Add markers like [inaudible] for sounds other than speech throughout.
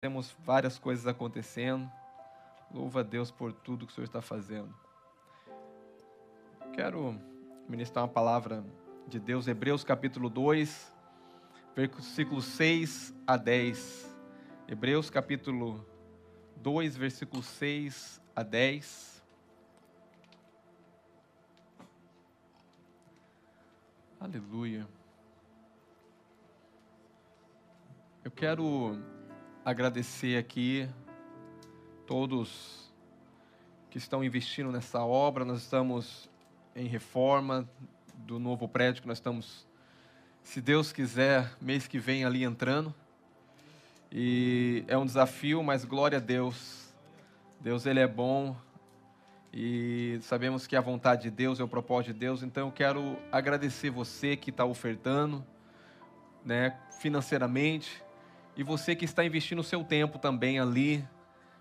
Temos várias coisas acontecendo. Louva a Deus por tudo que o Senhor está fazendo. Quero ministrar uma palavra de Deus, Hebreus capítulo 2, versículos 6 a 10. Hebreus capítulo 2, versículos 6 a 10. Aleluia. Eu quero agradecer aqui todos que estão investindo nessa obra. Nós estamos em reforma do novo prédio que nós estamos, se Deus quiser, mês que vem ali entrando. E é um desafio, mas glória a Deus. Deus ele é bom e sabemos que a vontade de Deus é o propósito de Deus. Então eu quero agradecer você que está ofertando, né, financeiramente e você que está investindo o seu tempo também ali,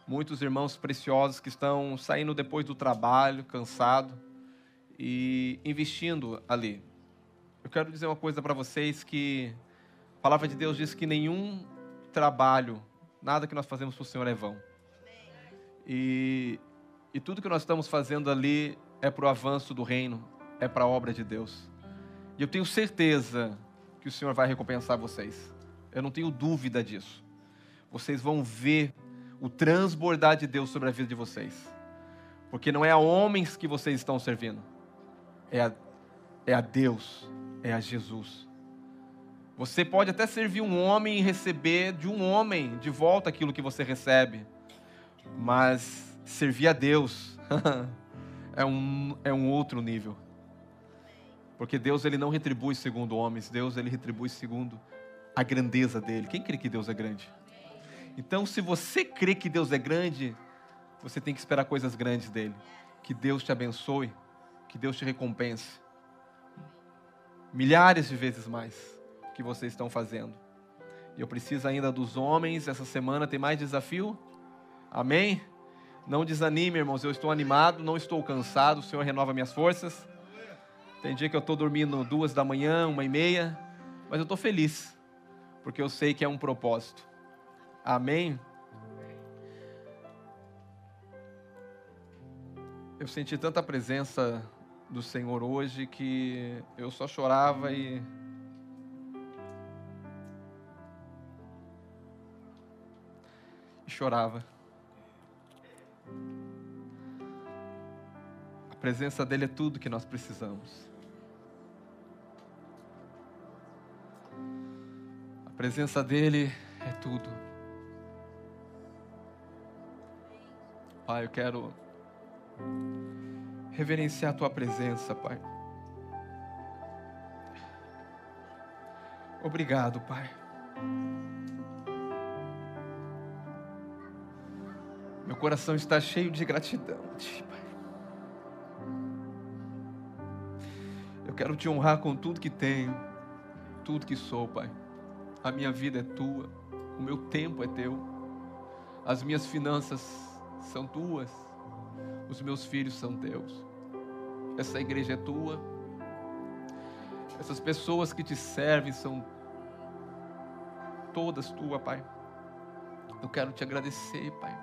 muitos irmãos preciosos que estão saindo depois do trabalho, cansado e investindo ali. Eu quero dizer uma coisa para vocês que a palavra de Deus diz que nenhum trabalho, nada que nós fazemos para o Senhor é vão. E, e tudo que nós estamos fazendo ali é para o avanço do reino, é para a obra de Deus. E eu tenho certeza que o Senhor vai recompensar vocês. Eu não tenho dúvida disso. Vocês vão ver o transbordar de Deus sobre a vida de vocês. Porque não é a homens que vocês estão servindo, é a, é a Deus, é a Jesus. Você pode até servir um homem e receber de um homem de volta aquilo que você recebe, mas servir a Deus [laughs] é, um, é um outro nível. Porque Deus ele não retribui segundo homens, Deus ele retribui segundo a grandeza dele. Quem crê que Deus é grande? Então, se você crê que Deus é grande, você tem que esperar coisas grandes dele. Que Deus te abençoe, que Deus te recompense. Milhares de vezes mais que vocês estão fazendo. E eu preciso ainda dos homens. Essa semana tem mais desafio. Amém? Não desanime, irmãos. Eu estou animado, não estou cansado. O Senhor renova minhas forças. Tem dia que eu estou dormindo duas da manhã, uma e meia, mas eu estou feliz porque eu sei que é um propósito. Amém? Eu senti tanta presença do Senhor hoje que eu só chorava e. chorava. A presença dele é tudo que nós precisamos. Presença dEle é tudo. Pai, eu quero reverenciar a Tua presença, Pai. Obrigado, Pai. Meu coração está cheio de gratidão, Pai. Eu quero te honrar com tudo que tenho, tudo que sou, Pai. A minha vida é tua, o meu tempo é teu, as minhas finanças são tuas, os meus filhos são teus, essa igreja é tua, essas pessoas que te servem são todas tuas, Pai. Eu quero te agradecer, Pai.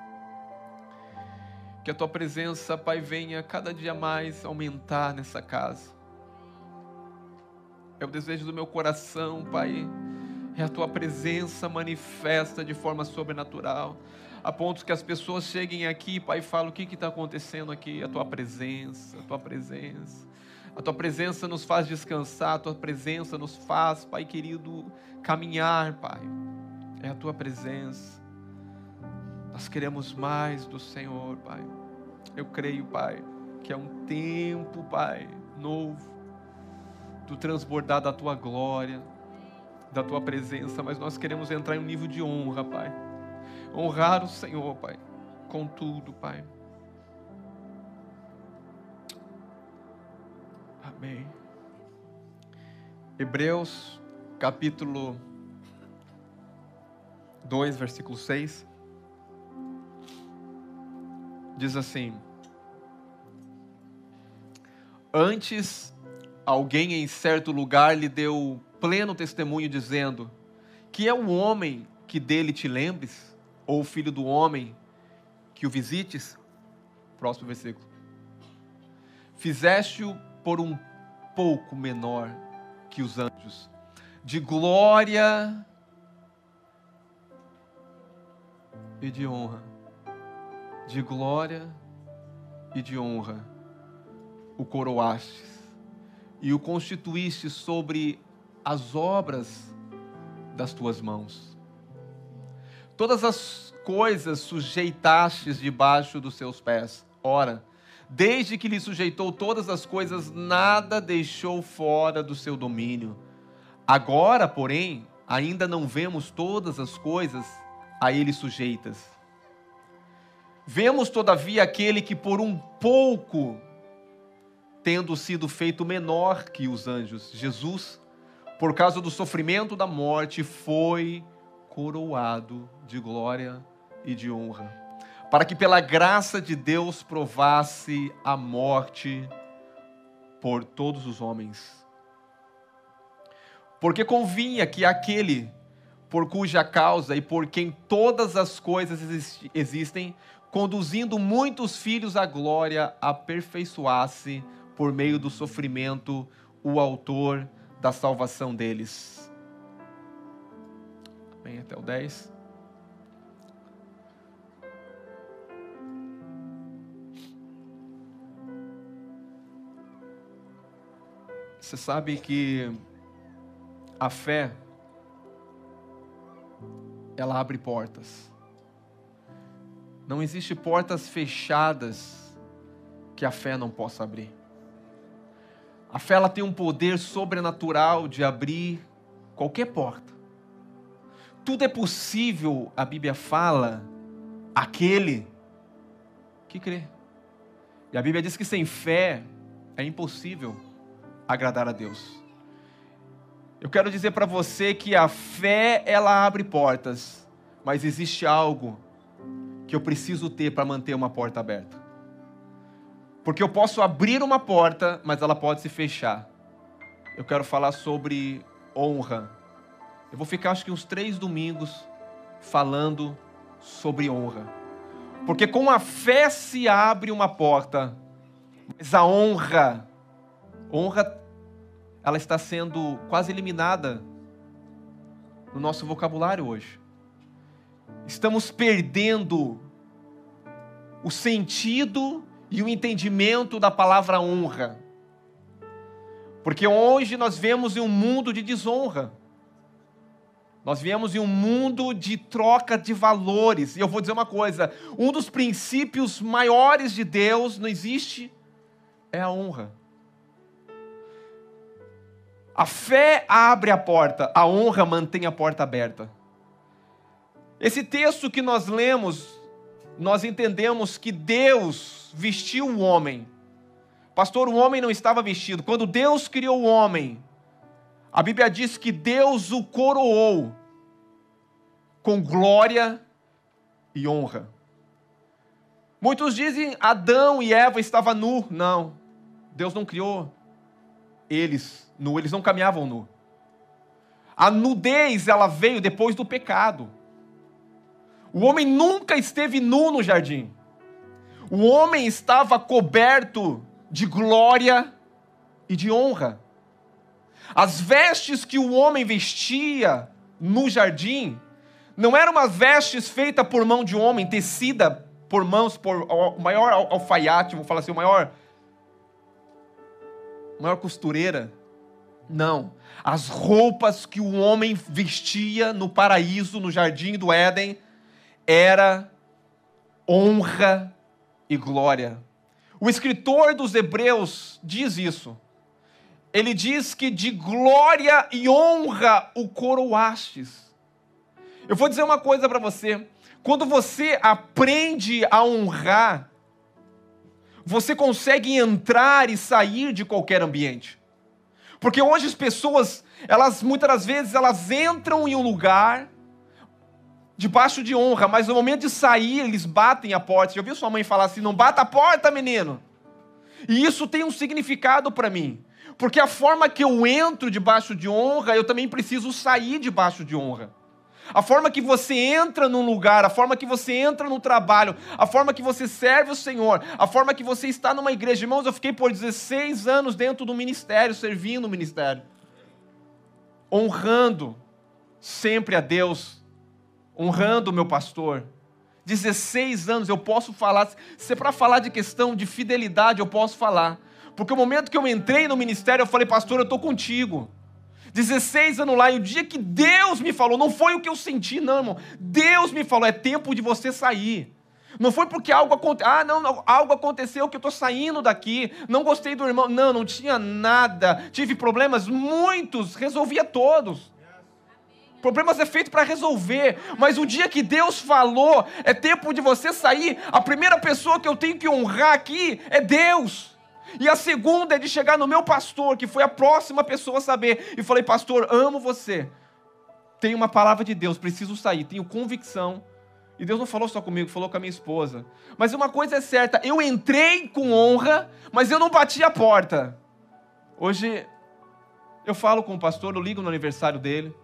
Que a tua presença, Pai, venha cada dia mais aumentar nessa casa. É o desejo do meu coração, Pai é a tua presença manifesta de forma sobrenatural, a ponto que as pessoas cheguem aqui, Pai, e falem: o que está acontecendo aqui? A tua presença, a tua presença. A tua presença nos faz descansar, a tua presença nos faz, Pai querido, caminhar, Pai. É a tua presença. Nós queremos mais do Senhor, Pai. Eu creio, Pai, que é um tempo, Pai, novo, do transbordar da tua glória da tua presença, mas nós queremos entrar em um nível de honra, Pai. Honrar o Senhor, Pai, com tudo, Pai. Amém. Hebreus, capítulo 2, versículo 6. Diz assim: Antes, alguém em certo lugar lhe deu pleno testemunho, dizendo: Que é o homem que dele te lembres? ou o filho do homem que o visites? Próximo versículo. Fizeste-o por um pouco menor que os anjos, de glória e de honra. De glória e de honra o coroastes e o constituíste sobre as obras das tuas mãos. Todas as coisas sujeitastes debaixo dos seus pés. Ora, desde que lhe sujeitou todas as coisas, nada deixou fora do seu domínio. Agora, porém, ainda não vemos todas as coisas a ele sujeitas. Vemos, todavia, aquele que por um pouco, tendo sido feito menor que os anjos, Jesus, por causa do sofrimento da morte, foi coroado de glória e de honra, para que pela graça de Deus provasse a morte por todos os homens. Porque convinha que aquele por cuja causa e por quem todas as coisas existem, conduzindo muitos filhos à glória, aperfeiçoasse por meio do sofrimento o autor da salvação deles. Vem até o 10. Você sabe que a fé ela abre portas. Não existe portas fechadas que a fé não possa abrir. A fé ela tem um poder sobrenatural de abrir qualquer porta. Tudo é possível, a Bíblia fala, aquele que crê. E a Bíblia diz que sem fé é impossível agradar a Deus. Eu quero dizer para você que a fé ela abre portas, mas existe algo que eu preciso ter para manter uma porta aberta. Porque eu posso abrir uma porta, mas ela pode se fechar. Eu quero falar sobre honra. Eu vou ficar acho que uns três domingos falando sobre honra. Porque com a fé se abre uma porta, mas a honra, honra ela está sendo quase eliminada no nosso vocabulário hoje. Estamos perdendo o sentido e o entendimento da palavra honra. Porque hoje nós vemos em um mundo de desonra. Nós vivemos em um mundo de troca de valores. E eu vou dizer uma coisa: um dos princípios maiores de Deus não existe é a honra. A fé abre a porta, a honra mantém a porta aberta. Esse texto que nós lemos, nós entendemos que Deus vestiu o homem. Pastor, o homem não estava vestido. Quando Deus criou o homem, a Bíblia diz que Deus o coroou com glória e honra. Muitos dizem Adão e Eva estavam nu. Não, Deus não criou eles nu, eles não caminhavam nu. A nudez, ela veio depois do pecado. O homem nunca esteve nu no jardim. O homem estava coberto de glória e de honra. As vestes que o homem vestia no jardim não eram umas vestes feitas por mão de homem, tecida por mãos, por o maior alfaiate, vou falar assim, o maior maior costureira. Não. As roupas que o homem vestia no paraíso, no jardim do Éden, era honra e glória. O escritor dos Hebreus diz isso. Ele diz que de glória e honra o coroastes. Eu vou dizer uma coisa para você. Quando você aprende a honrar, você consegue entrar e sair de qualquer ambiente. Porque hoje as pessoas, elas muitas das vezes elas entram em um lugar debaixo de honra, mas no momento de sair eles batem a porta. Já ouviu sua mãe falar assim: "Não bata a porta, menino"? E isso tem um significado para mim. Porque a forma que eu entro debaixo de honra, eu também preciso sair debaixo de honra. a forma que você entra num lugar, a forma que você entra no trabalho, a forma que você serve o Senhor, a forma que você está numa igreja. Irmãos, eu fiquei por 16 anos dentro do ministério, servindo o ministério, honrando sempre a Deus, honrando o meu pastor. 16 anos eu posso falar, se é para falar de questão de fidelidade, eu posso falar. Porque o momento que eu entrei no ministério, eu falei, pastor, eu estou contigo. 16 anos lá, e o dia que Deus me falou, não foi o que eu senti, não, irmão. Deus me falou, é tempo de você sair. Não foi porque algo aconteceu, ah, não, algo aconteceu que eu estou saindo daqui, não gostei do irmão. Não, não tinha nada. Tive problemas, muitos, resolvia todos. Problemas é feito para resolver, mas o dia que Deus falou, é tempo de você sair, a primeira pessoa que eu tenho que honrar aqui é Deus. E a segunda é de chegar no meu pastor, que foi a próxima pessoa a saber. E falei, pastor, amo você. Tenho uma palavra de Deus, preciso sair, tenho convicção. E Deus não falou só comigo, falou com a minha esposa. Mas uma coisa é certa, eu entrei com honra, mas eu não bati a porta. Hoje eu falo com o pastor, eu ligo no aniversário dele.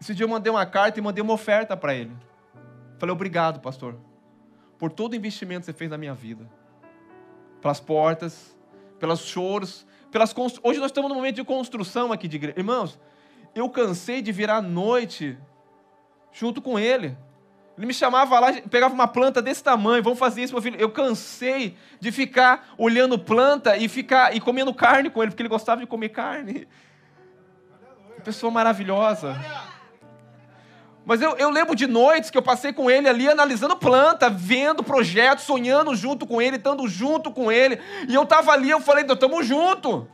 Esse dia eu mandei uma carta e mandei uma oferta para ele. Falei, obrigado, pastor, por todo o investimento que você fez na minha vida pelas portas, pelos choros, pelas constru... Hoje nós estamos num momento de construção aqui de igreja. Irmãos, eu cansei de virar noite junto com ele. Ele me chamava lá, pegava uma planta desse tamanho, vamos fazer isso, meu filho. Eu cansei de ficar olhando planta e ficar e comendo carne com ele, porque ele gostava de comer carne. Pessoa maravilhosa. Mas eu, eu, lembro de noites que eu passei com ele ali analisando planta, vendo projetos, sonhando junto com ele, estando junto com ele. E eu estava ali, eu falei, estamos junto.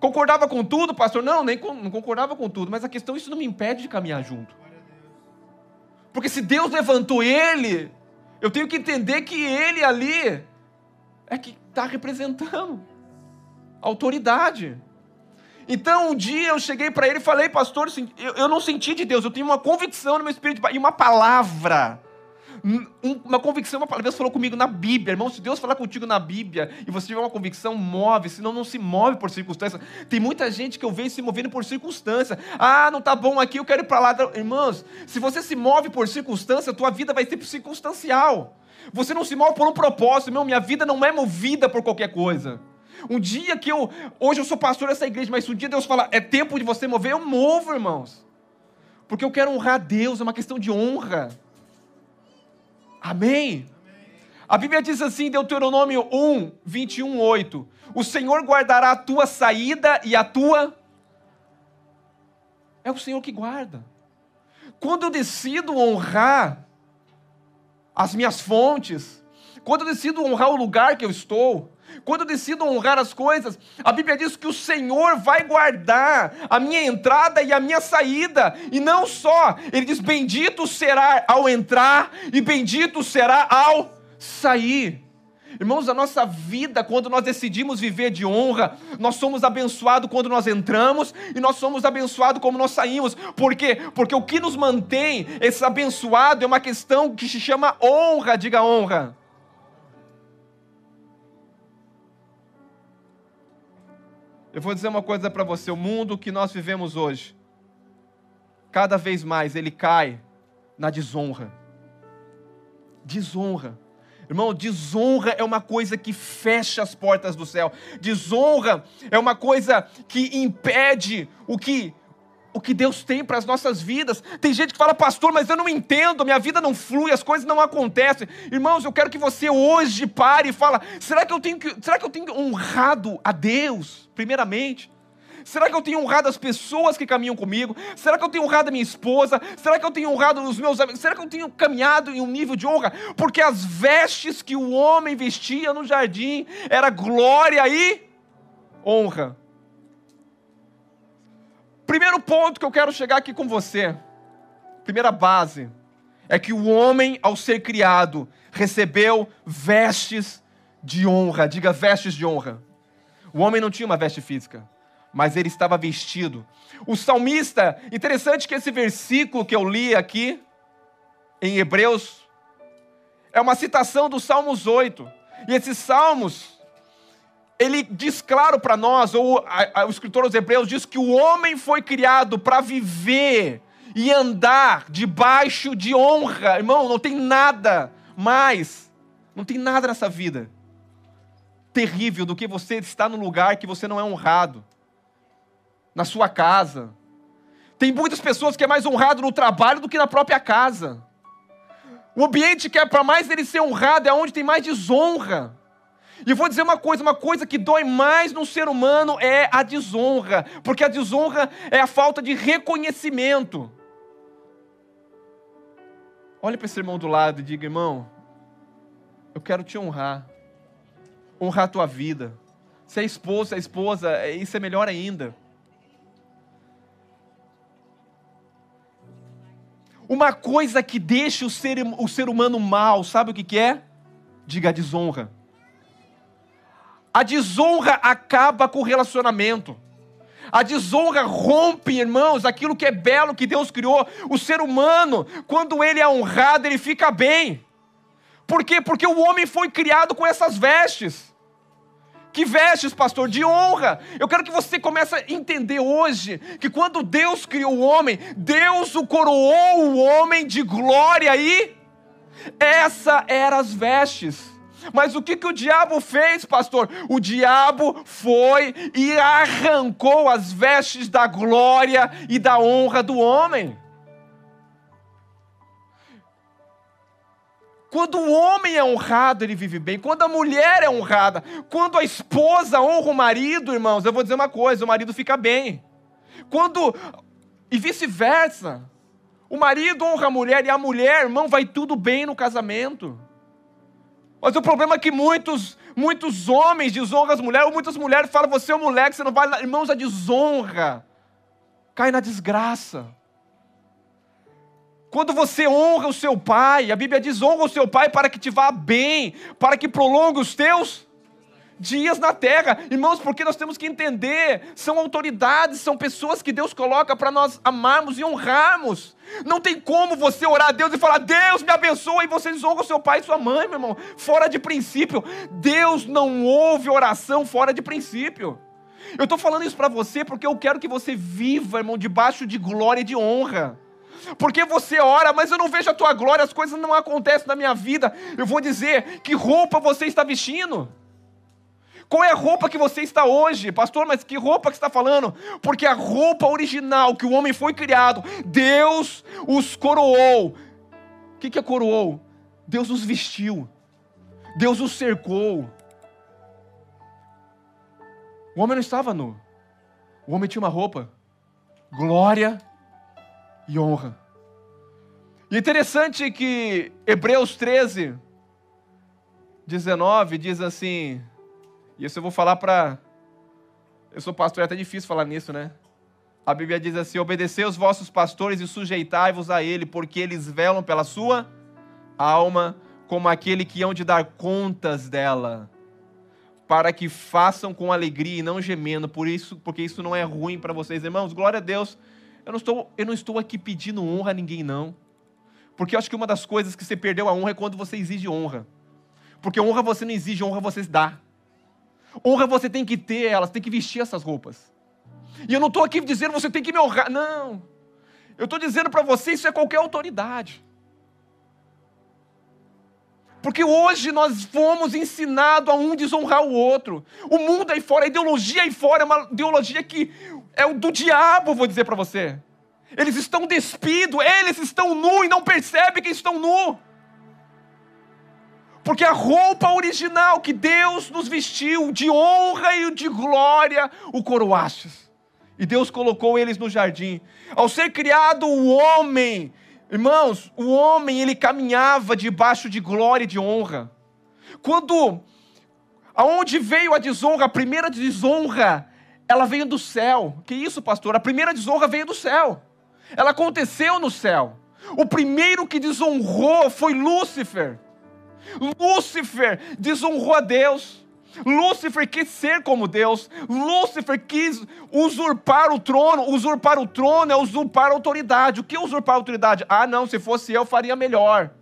Concordava com tudo, pastor? Não, nem não concordava com tudo. Mas a questão, isso não me impede de caminhar junto. Porque se Deus levantou ele, eu tenho que entender que ele ali é que está representando autoridade. Então um dia eu cheguei para ele e falei, pastor, assim, eu, não senti de Deus, eu tenho uma convicção no meu espírito e uma palavra. Uma convicção, uma palavra. Deus falou comigo na Bíblia, irmão. Se Deus falar contigo na Bíblia e você tiver uma convicção, move, senão não se move por circunstâncias. Tem muita gente que eu vejo se movendo por circunstância. Ah, não tá bom aqui, eu quero ir para lá. Irmãos, se você se move por circunstância, tua vida vai ser circunstancial. Você não se move por um propósito, meu. Minha vida não é movida por qualquer coisa. Um dia que eu. Hoje eu sou pastor dessa igreja, mas um dia Deus falar, é tempo de você mover, eu movo, irmãos. Porque eu quero honrar Deus, é uma questão de honra. Amém? A Bíblia diz assim, Deuteronômio 1, 21, 8: O Senhor guardará a tua saída e a tua. É o Senhor que guarda. Quando eu decido honrar as minhas fontes, quando eu decido honrar o lugar que eu estou, quando eu decido honrar as coisas, a Bíblia diz que o Senhor vai guardar a minha entrada e a minha saída. E não só, ele diz: Bendito será ao entrar e bendito será ao sair. Irmãos, a nossa vida, quando nós decidimos viver de honra, nós somos abençoados quando nós entramos e nós somos abençoados como nós saímos. Por quê? Porque o que nos mantém esse abençoado é uma questão que se chama honra, diga honra. Eu vou dizer uma coisa para você: o mundo que nós vivemos hoje, cada vez mais ele cai na desonra. Desonra. Irmão, desonra é uma coisa que fecha as portas do céu. Desonra é uma coisa que impede o que o que Deus tem para as nossas vidas. Tem gente que fala, pastor, mas eu não entendo, minha vida não flui, as coisas não acontecem. Irmãos, eu quero que você hoje pare e fala, será que eu tenho que, será que eu tenho honrado a Deus, primeiramente? Será que eu tenho honrado as pessoas que caminham comigo? Será que eu tenho honrado a minha esposa? Será que eu tenho honrado os meus amigos? Será que eu tenho caminhado em um nível de honra? Porque as vestes que o homem vestia no jardim era glória e honra. Primeiro ponto que eu quero chegar aqui com você, primeira base, é que o homem, ao ser criado, recebeu vestes de honra. Diga vestes de honra. O homem não tinha uma veste física, mas ele estava vestido. O salmista, interessante que esse versículo que eu li aqui, em Hebreus, é uma citação do Salmos 8. E esses salmos ele diz claro para nós, ou a, a, o escritor aos Hebreus diz que o homem foi criado para viver e andar debaixo de honra. Irmão, não tem nada mais, não tem nada nessa vida terrível do que você estar no lugar que você não é honrado, na sua casa. Tem muitas pessoas que é mais honrado no trabalho do que na própria casa. O ambiente que é para mais ele ser honrado é onde tem mais desonra. E vou dizer uma coisa: uma coisa que dói mais no ser humano é a desonra, porque a desonra é a falta de reconhecimento. Olhe para esse irmão do lado e diga, irmão, eu quero te honrar, honrar a tua vida. Se é esposa, é esposa, isso é melhor ainda. Uma coisa que deixa o ser, o ser humano mal, sabe o que, que é? Diga a desonra. A desonra acaba com o relacionamento. A desonra rompe, irmãos, aquilo que é belo que Deus criou. O ser humano, quando ele é honrado, ele fica bem. Por quê? Porque o homem foi criado com essas vestes. Que vestes, pastor? De honra. Eu quero que você comece a entender hoje que quando Deus criou o homem, Deus o coroou o homem de glória e essa eram as vestes. Mas o que, que o diabo fez, pastor? O diabo foi e arrancou as vestes da glória e da honra do homem. Quando o homem é honrado, ele vive bem. Quando a mulher é honrada, quando a esposa honra o marido, irmãos, eu vou dizer uma coisa: o marido fica bem. Quando. E vice-versa. O marido honra a mulher e a mulher, irmão, vai tudo bem no casamento. Mas o problema é que muitos, muitos homens desonram as mulheres, ou muitas mulheres falam, você é um moleque, você não vai. Irmãos, a desonra cai na desgraça. Quando você honra o seu pai, a Bíblia diz: honra o seu pai para que te vá bem, para que prolongue os teus dias na terra. Irmãos, porque nós temos que entender, são autoridades, são pessoas que Deus coloca para nós amarmos e honrarmos. Não tem como você orar a Deus e falar, Deus me abençoa, e você desonra o seu pai e sua mãe, meu irmão. Fora de princípio. Deus não ouve oração fora de princípio. Eu estou falando isso para você porque eu quero que você viva, irmão, debaixo de glória e de honra. Porque você ora, mas eu não vejo a tua glória, as coisas não acontecem na minha vida. Eu vou dizer, que roupa você está vestindo? Qual é a roupa que você está hoje? Pastor, mas que roupa que está falando? Porque a roupa original que o homem foi criado, Deus os coroou. O que, que é coroou? Deus os vestiu. Deus os cercou. O homem não estava nu. O homem tinha uma roupa. Glória e honra. E interessante que Hebreus 13, 19 diz assim: e isso eu vou falar para. Eu sou pastor, é até difícil falar nisso, né? A Bíblia diz assim: obedecei os vossos pastores e sujeitai-vos a ele, porque eles velam pela sua alma, como aquele que hão de dar contas dela, para que façam com alegria e não gemendo, por isso, porque isso não é ruim para vocês, irmãos. Glória a Deus. Eu não estou, eu não estou aqui pedindo honra a ninguém, não. Porque eu acho que uma das coisas que você perdeu a honra é quando você exige honra. Porque honra você não exige, honra você dá. Honra você tem que ter elas, tem que vestir essas roupas. E eu não estou aqui dizendo você tem que me honrar. Não. Eu estou dizendo para você isso é qualquer autoridade. Porque hoje nós fomos ensinados a um desonrar o outro. O mundo aí fora, a ideologia aí fora é uma ideologia que é o do diabo, vou dizer para você. Eles estão despidos, eles estão nu e não percebem que estão nu. Porque a roupa original que Deus nos vestiu, de honra e de glória, o coroastes. E Deus colocou eles no jardim. Ao ser criado o homem, irmãos, o homem ele caminhava debaixo de glória e de honra. Quando aonde veio a desonra, a primeira desonra, ela veio do céu. Que isso, pastor? A primeira desonra veio do céu. Ela aconteceu no céu. O primeiro que desonrou foi Lúcifer. Lúcifer desonrou a Deus. Lúcifer quis ser como Deus. Lúcifer quis usurpar o trono. Usurpar o trono é usurpar a autoridade. O que é usurpar a autoridade? Ah, não, se fosse eu, faria melhor.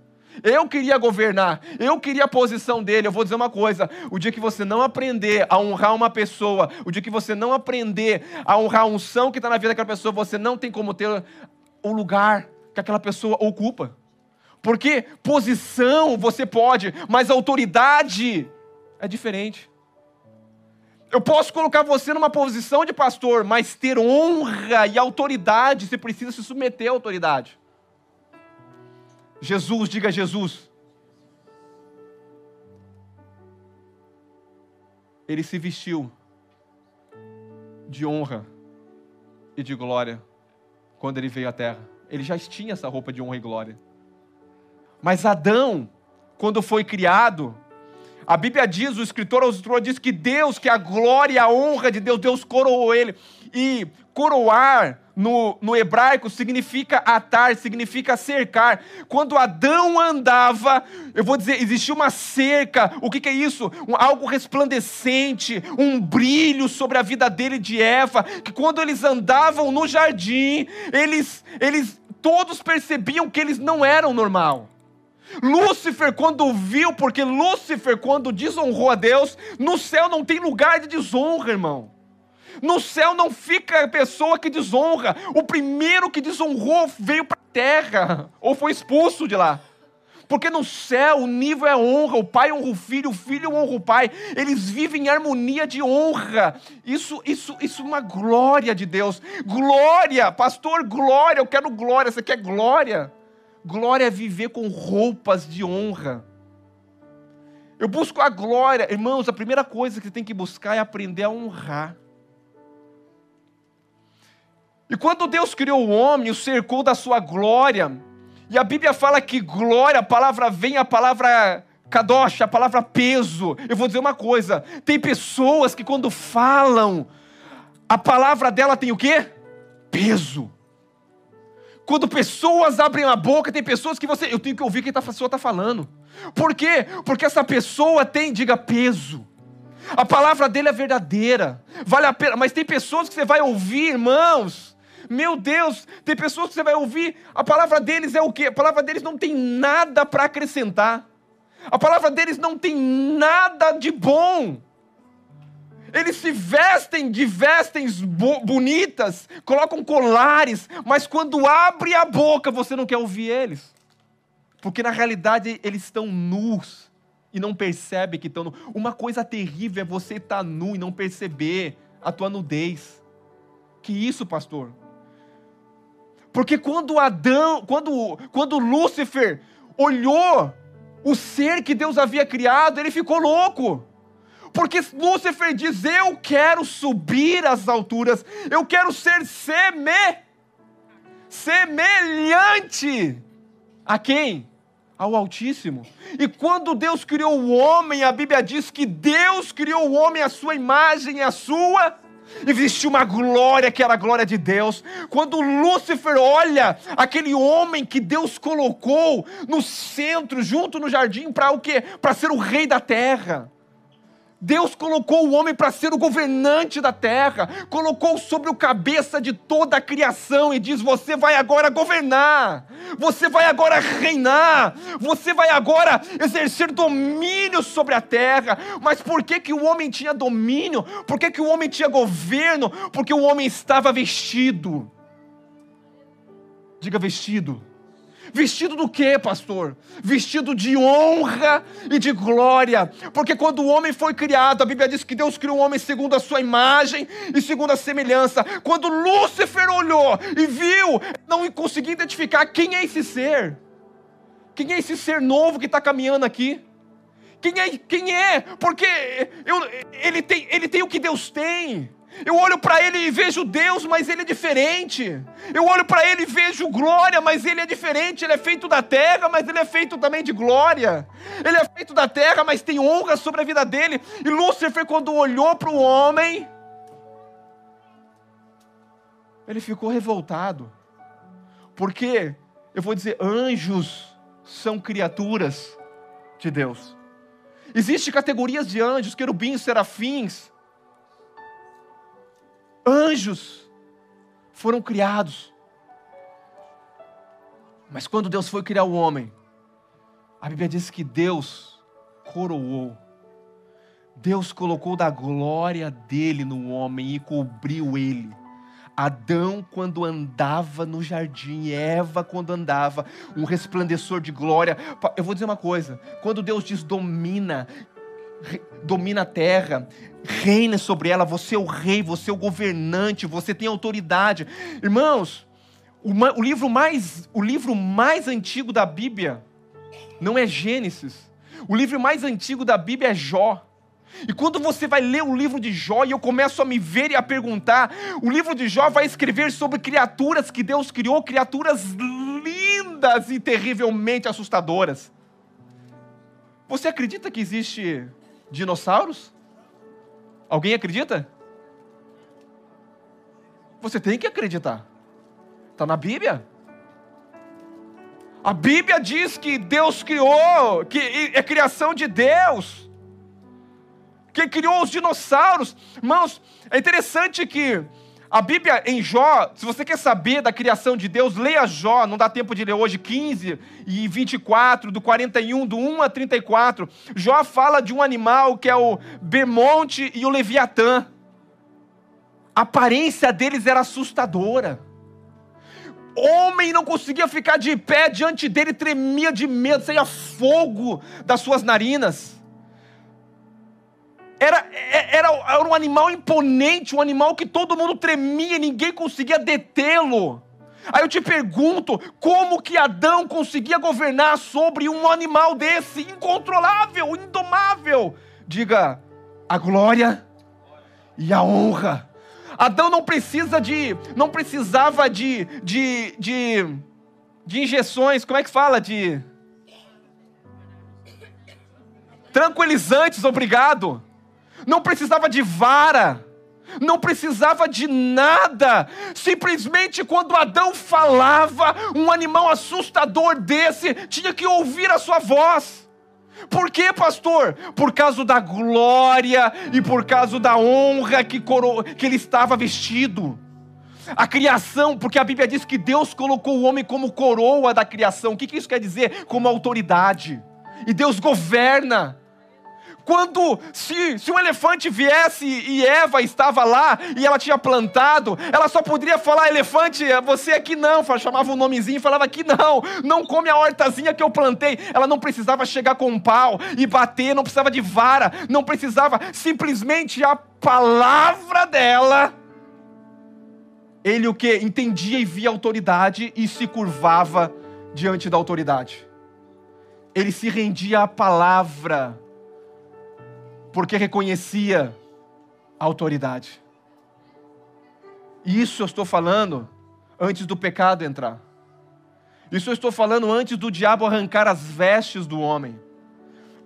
Eu queria governar, eu queria a posição dele. Eu vou dizer uma coisa: o dia que você não aprender a honrar uma pessoa, o dia que você não aprender a honrar a unção que está na vida daquela pessoa, você não tem como ter o lugar que aquela pessoa ocupa. Porque posição você pode, mas autoridade é diferente. Eu posso colocar você numa posição de pastor, mas ter honra e autoridade, você precisa se submeter à autoridade. Jesus, diga Jesus. Ele se vestiu de honra e de glória quando ele veio à terra. Ele já tinha essa roupa de honra e glória. Mas Adão, quando foi criado, a Bíblia diz, o escritor escritores diz que Deus, que a glória e a honra de Deus, Deus coroou ele. E coroar no, no hebraico significa atar, significa cercar. Quando Adão andava, eu vou dizer, existia uma cerca. O que, que é isso? Um, algo resplandecente, um brilho sobre a vida dele de Eva. Que quando eles andavam no jardim, eles, eles todos percebiam que eles não eram normal. Lúcifer, quando viu, porque Lúcifer, quando desonrou a Deus, no céu não tem lugar de desonra, irmão. No céu não fica a pessoa que desonra. O primeiro que desonrou veio para a terra, ou foi expulso de lá. Porque no céu o nível é honra, o pai honra o filho, o filho honra o pai. Eles vivem em harmonia de honra. Isso, isso, isso é uma glória de Deus. Glória, pastor, glória, eu quero glória. Você quer glória? Glória é viver com roupas de honra. Eu busco a glória. Irmãos, a primeira coisa que você tem que buscar é aprender a honrar. E quando Deus criou o homem, o cercou da sua glória, e a Bíblia fala que glória, a palavra vem, a palavra kadosh, a palavra peso. Eu vou dizer uma coisa: tem pessoas que quando falam, a palavra dela tem o quê? Peso. Quando pessoas abrem a boca, tem pessoas que você. Eu tenho que ouvir o que a pessoa está falando. Por quê? Porque essa pessoa tem, diga, peso. A palavra dele é verdadeira. Vale a pena. Mas tem pessoas que você vai ouvir, irmãos. Meu Deus, tem pessoas que você vai ouvir. A palavra deles é o quê? A palavra deles não tem nada para acrescentar. A palavra deles não tem nada de bom. Eles se vestem de vestes bonitas, colocam colares, mas quando abre a boca você não quer ouvir eles. Porque na realidade eles estão nus e não percebem que estão nus. Uma coisa terrível é você estar nu e não perceber a tua nudez. Que isso, pastor? Porque quando Adão, quando, quando Lúcifer olhou o ser que Deus havia criado, ele ficou louco. Porque Lúcifer diz: Eu quero subir às alturas, eu quero ser seme, semelhante a quem? Ao Altíssimo. E quando Deus criou o homem, a Bíblia diz que Deus criou o homem à sua imagem e à sua Existia uma glória que era a glória de Deus. Quando Lúcifer olha aquele homem que Deus colocou no centro, junto no jardim, para o quê? Para ser o rei da terra. Deus colocou o homem para ser o governante da terra, colocou sobre o cabeça de toda a criação e diz: Você vai agora governar, você vai agora reinar, você vai agora exercer domínio sobre a terra. Mas por que, que o homem tinha domínio? Por que, que o homem tinha governo? Porque o homem estava vestido. Diga vestido. Vestido do que, pastor? Vestido de honra e de glória. Porque quando o homem foi criado, a Bíblia diz que Deus criou o homem segundo a sua imagem e segundo a semelhança. Quando Lúcifer olhou e viu, não conseguia identificar quem é esse ser. Quem é esse ser novo que está caminhando aqui? Quem é? Quem é? Porque eu, ele, tem, ele tem o que Deus tem. Eu olho para ele e vejo Deus, mas ele é diferente. Eu olho para ele e vejo glória, mas ele é diferente. Ele é feito da terra, mas ele é feito também de glória. Ele é feito da terra, mas tem honra sobre a vida dele. E Lúcifer, quando olhou para o homem, ele ficou revoltado. Porque, eu vou dizer, anjos são criaturas de Deus. Existem categorias de anjos, querubins, serafins Anjos foram criados. Mas quando Deus foi criar o homem, a Bíblia diz que Deus coroou. Deus colocou da glória dele no homem e cobriu ele. Adão quando andava no jardim, Eva quando andava, um resplandecor de glória. Eu vou dizer uma coisa: quando Deus diz domina, domina a terra, reina sobre ela, você é o rei, você é o governante, você tem autoridade. Irmãos, o, o livro mais, o livro mais antigo da Bíblia não é Gênesis. O livro mais antigo da Bíblia é Jó. E quando você vai ler o livro de Jó e eu começo a me ver e a perguntar, o livro de Jó vai escrever sobre criaturas que Deus criou, criaturas lindas e terrivelmente assustadoras. Você acredita que existe dinossauros? Alguém acredita? Você tem que acreditar. Está na Bíblia. A Bíblia diz que Deus criou, que é criação de Deus que criou os dinossauros. Irmãos, é interessante que a Bíblia em Jó, se você quer saber da criação de Deus, leia Jó, não dá tempo de ler hoje, 15 e 24, do 41, do 1 a 34. Jó fala de um animal que é o Bermonte e o Leviatã. A aparência deles era assustadora. Homem não conseguia ficar de pé diante dele, tremia de medo, saía fogo das suas narinas era, é, era, era um animal imponente, um animal que todo mundo tremia, ninguém conseguia detê-lo. Aí eu te pergunto, como que Adão conseguia governar sobre um animal desse, incontrolável, indomável? Diga, a glória e a honra. Adão não precisa de, não precisava de, de, de, de injeções, como é que fala? De tranquilizantes, obrigado não precisava de vara, não precisava de nada. Simplesmente quando Adão falava, um animal assustador desse tinha que ouvir a sua voz. Por quê, pastor? Por causa da glória e por causa da honra que, coro... que ele estava vestido. A criação, porque a Bíblia diz que Deus colocou o homem como coroa da criação. O que isso quer dizer? Como autoridade. E Deus governa. Quando, se, se um elefante viesse e Eva estava lá e ela tinha plantado, ela só poderia falar: elefante, você aqui não. Chamava um nomezinho e falava: aqui não, não come a hortazinha que eu plantei. Ela não precisava chegar com um pau e bater, não precisava de vara, não precisava, simplesmente a palavra dela. Ele o que? Entendia e via a autoridade e se curvava diante da autoridade. Ele se rendia à palavra porque reconhecia a autoridade. Isso eu estou falando antes do pecado entrar. Isso eu estou falando antes do diabo arrancar as vestes do homem.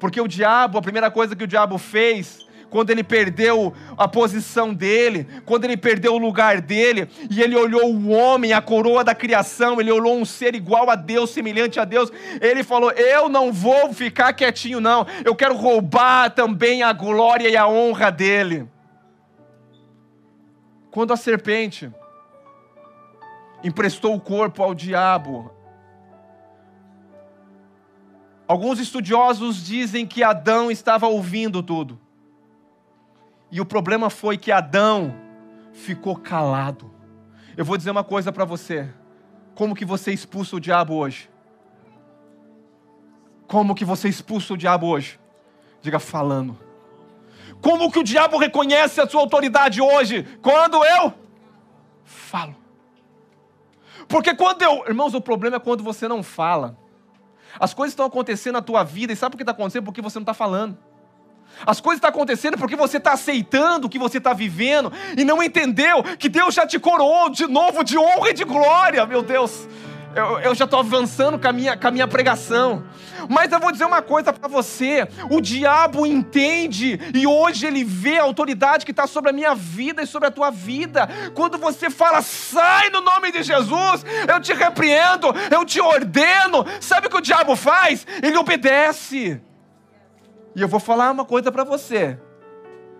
Porque o diabo, a primeira coisa que o diabo fez quando ele perdeu a posição dele, quando ele perdeu o lugar dele, e ele olhou o homem, a coroa da criação, ele olhou um ser igual a Deus, semelhante a Deus, ele falou: Eu não vou ficar quietinho, não, eu quero roubar também a glória e a honra dele. Quando a serpente emprestou o corpo ao diabo, Alguns estudiosos dizem que Adão estava ouvindo tudo. E o problema foi que Adão ficou calado. Eu vou dizer uma coisa para você. Como que você expulsa o diabo hoje? Como que você expulsa o diabo hoje? Diga falando. Como que o diabo reconhece a sua autoridade hoje? Quando eu falo. Porque quando eu. Irmãos, o problema é quando você não fala. As coisas estão acontecendo na tua vida e sabe por que está acontecendo? Porque você não está falando. As coisas estão acontecendo porque você está aceitando o que você está vivendo e não entendeu que Deus já te coroou de novo de honra e de glória, meu Deus. Eu, eu já estou avançando com a, minha, com a minha pregação. Mas eu vou dizer uma coisa para você: o diabo entende e hoje ele vê a autoridade que está sobre a minha vida e sobre a tua vida. Quando você fala, sai no nome de Jesus, eu te repreendo, eu te ordeno. Sabe o que o diabo faz? Ele obedece. E eu vou falar uma coisa para você.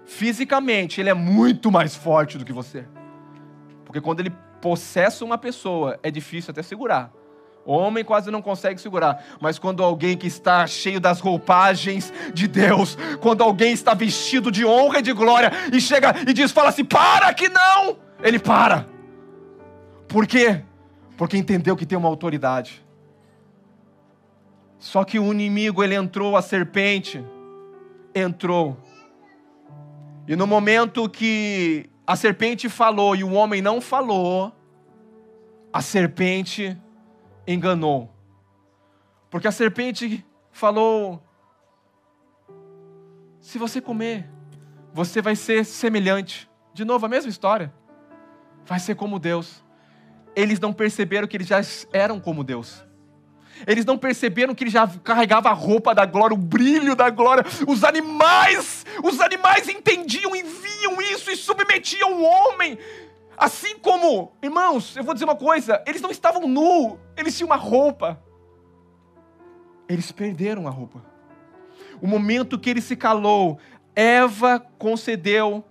Fisicamente, ele é muito mais forte do que você. Porque quando ele possessa uma pessoa, é difícil até segurar. O homem quase não consegue segurar, mas quando alguém que está cheio das roupagens de Deus, quando alguém está vestido de honra e de glória e chega e diz, fala assim: "Para que não!", ele para. Por quê? Porque entendeu que tem uma autoridade. Só que o inimigo, ele entrou, a serpente entrou. E no momento que a serpente falou e o homem não falou, a serpente enganou. Porque a serpente falou: se você comer, você vai ser semelhante. De novo, a mesma história. Vai ser como Deus. Eles não perceberam que eles já eram como Deus. Eles não perceberam que ele já carregava a roupa da glória, o brilho da glória. Os animais, os animais entendiam e viam isso e submetiam o homem. Assim como, irmãos, eu vou dizer uma coisa: eles não estavam nus, eles tinham uma roupa. Eles perderam a roupa. O momento que ele se calou, Eva concedeu,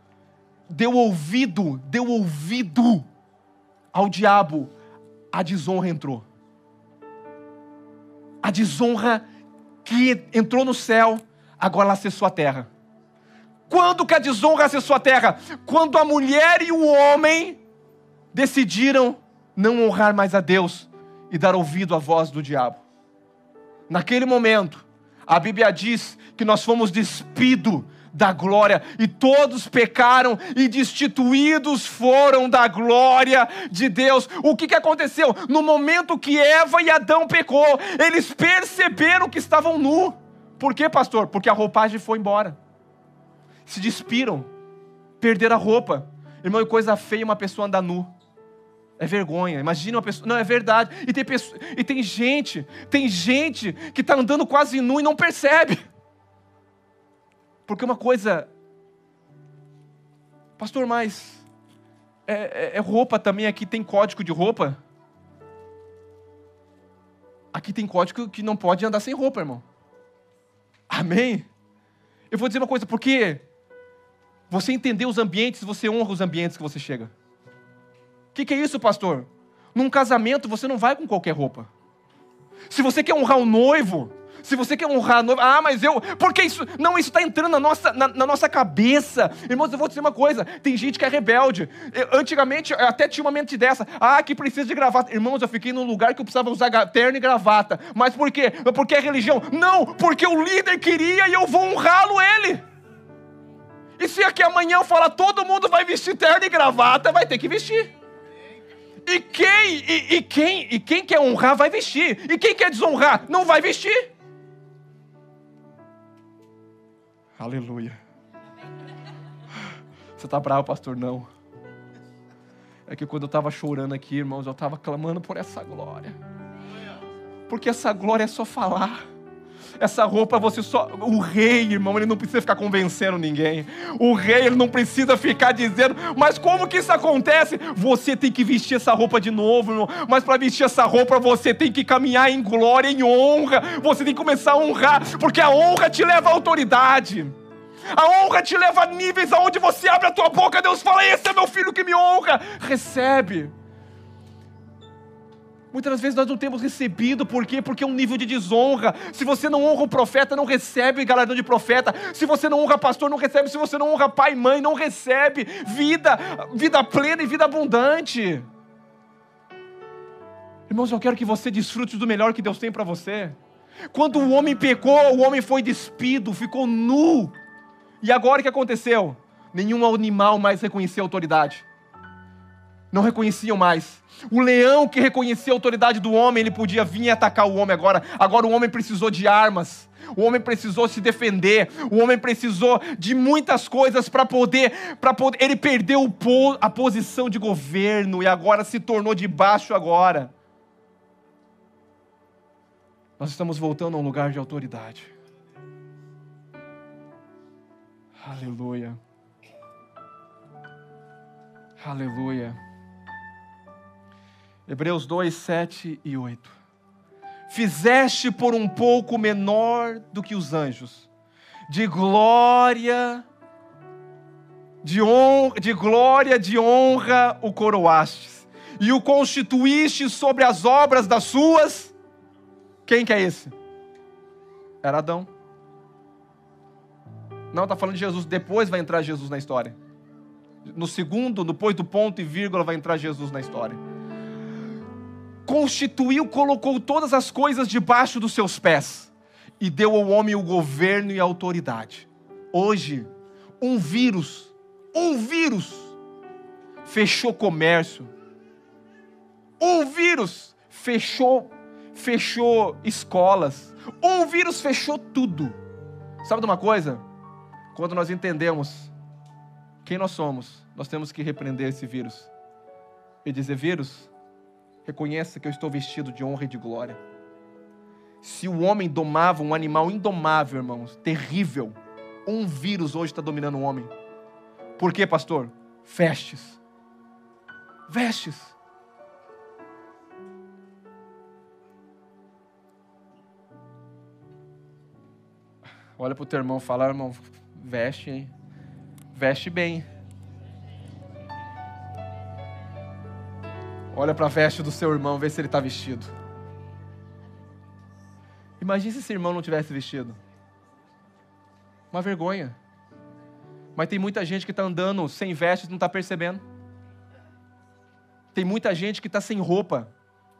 deu ouvido, deu ouvido ao diabo, a desonra entrou a desonra que entrou no céu, agora ela acessou a terra. Quando que a desonra acessou a terra? Quando a mulher e o homem decidiram não honrar mais a Deus e dar ouvido à voz do diabo. Naquele momento, a Bíblia diz que nós fomos despidos da glória, e todos pecaram e destituídos foram da glória de Deus. O que, que aconteceu? No momento que Eva e Adão pecou, eles perceberam que estavam nu. Por quê, pastor? Porque a roupagem foi embora. Se despiram, perderam a roupa. Irmão, é coisa feia uma pessoa andar nu. É vergonha. Imagina uma pessoa. Não, é verdade. E tem, pessoa... e tem gente, tem gente que está andando quase nu e não percebe. Porque uma coisa, pastor, mas é, é, é roupa também? Aqui tem código de roupa? Aqui tem código que não pode andar sem roupa, irmão. Amém? Eu vou dizer uma coisa, porque você entender os ambientes, você honra os ambientes que você chega. O que, que é isso, pastor? Num casamento você não vai com qualquer roupa. Se você quer honrar o noivo, se você quer honrar a noiva, ah, mas eu. Porque isso. Não, isso está entrando na nossa, na, na, nossa cabeça. Irmãos, eu vou dizer uma coisa: tem gente que é rebelde. Eu, antigamente, eu até tinha uma mente dessa. Ah, que precisa de gravata. Irmãos, eu fiquei num lugar que eu precisava usar terno e gravata. Mas por quê? Porque é religião? Não, porque o líder queria e eu vou honrá-lo ele. E se aqui amanhã eu falar todo mundo vai vestir terno e gravata, vai ter que vestir. E quem, e, e, quem, e quem quer honrar vai vestir. E quem quer desonrar não vai vestir. Aleluia. Você está bravo, pastor? Não. É que quando eu estava chorando aqui, irmãos, eu estava clamando por essa glória. Porque essa glória é só falar. Essa roupa você só. O rei, irmão, ele não precisa ficar convencendo ninguém. O rei, ele não precisa ficar dizendo. Mas como que isso acontece? Você tem que vestir essa roupa de novo, irmão. Mas para vestir essa roupa, você tem que caminhar em glória, em honra. Você tem que começar a honrar, porque a honra te leva à autoridade. A honra te leva a níveis aonde você abre a tua boca, Deus fala: Esse é meu filho que me honra. Recebe. Muitas vezes nós não temos recebido, por quê? Porque é um nível de desonra. Se você não honra o profeta, não recebe galardão de profeta. Se você não honra pastor, não recebe. Se você não honra pai e mãe, não recebe vida, vida plena e vida abundante. Irmãos, eu quero que você desfrute do melhor que Deus tem para você. Quando o homem pecou, o homem foi despido, ficou nu. E agora o que aconteceu? Nenhum animal mais reconhecia a autoridade. Não reconheciam mais. O leão que reconhecia a autoridade do homem, ele podia vir e atacar o homem agora. Agora o homem precisou de armas. O homem precisou se defender. O homem precisou de muitas coisas para poder, para poder. Ele perdeu a posição de governo e agora se tornou de baixo agora. Nós estamos voltando a um lugar de autoridade. Aleluia. Aleluia. Hebreus 2, 7 e 8. Fizeste por um pouco menor do que os anjos, de glória, de, honra, de glória, de honra o coroastes, e o constituíste sobre as obras das suas. Quem que é esse? Era Adão. Não, está falando de Jesus. Depois vai entrar Jesus na história. No segundo, depois do ponto e vírgula, vai entrar Jesus na história. Constituiu, colocou todas as coisas debaixo dos seus pés e deu ao homem o governo e a autoridade. Hoje, um vírus, um vírus, fechou comércio. Um vírus fechou, fechou escolas. Um vírus fechou tudo. Sabe de uma coisa? Quando nós entendemos quem nós somos, nós temos que repreender esse vírus e dizer: vírus, reconheça que eu estou vestido de honra e de glória. Se o homem domava um animal indomável, irmãos, terrível, um vírus hoje está dominando o homem. Por quê, pastor? Vestes. Vestes. Olha para o teu irmão e fala, irmão, veste, hein? Veste bem. Olha para a veste do seu irmão, vê se ele está vestido. Imagine se esse irmão não tivesse vestido. Uma vergonha. Mas tem muita gente que está andando sem vestes e não está percebendo. Tem muita gente que está sem roupa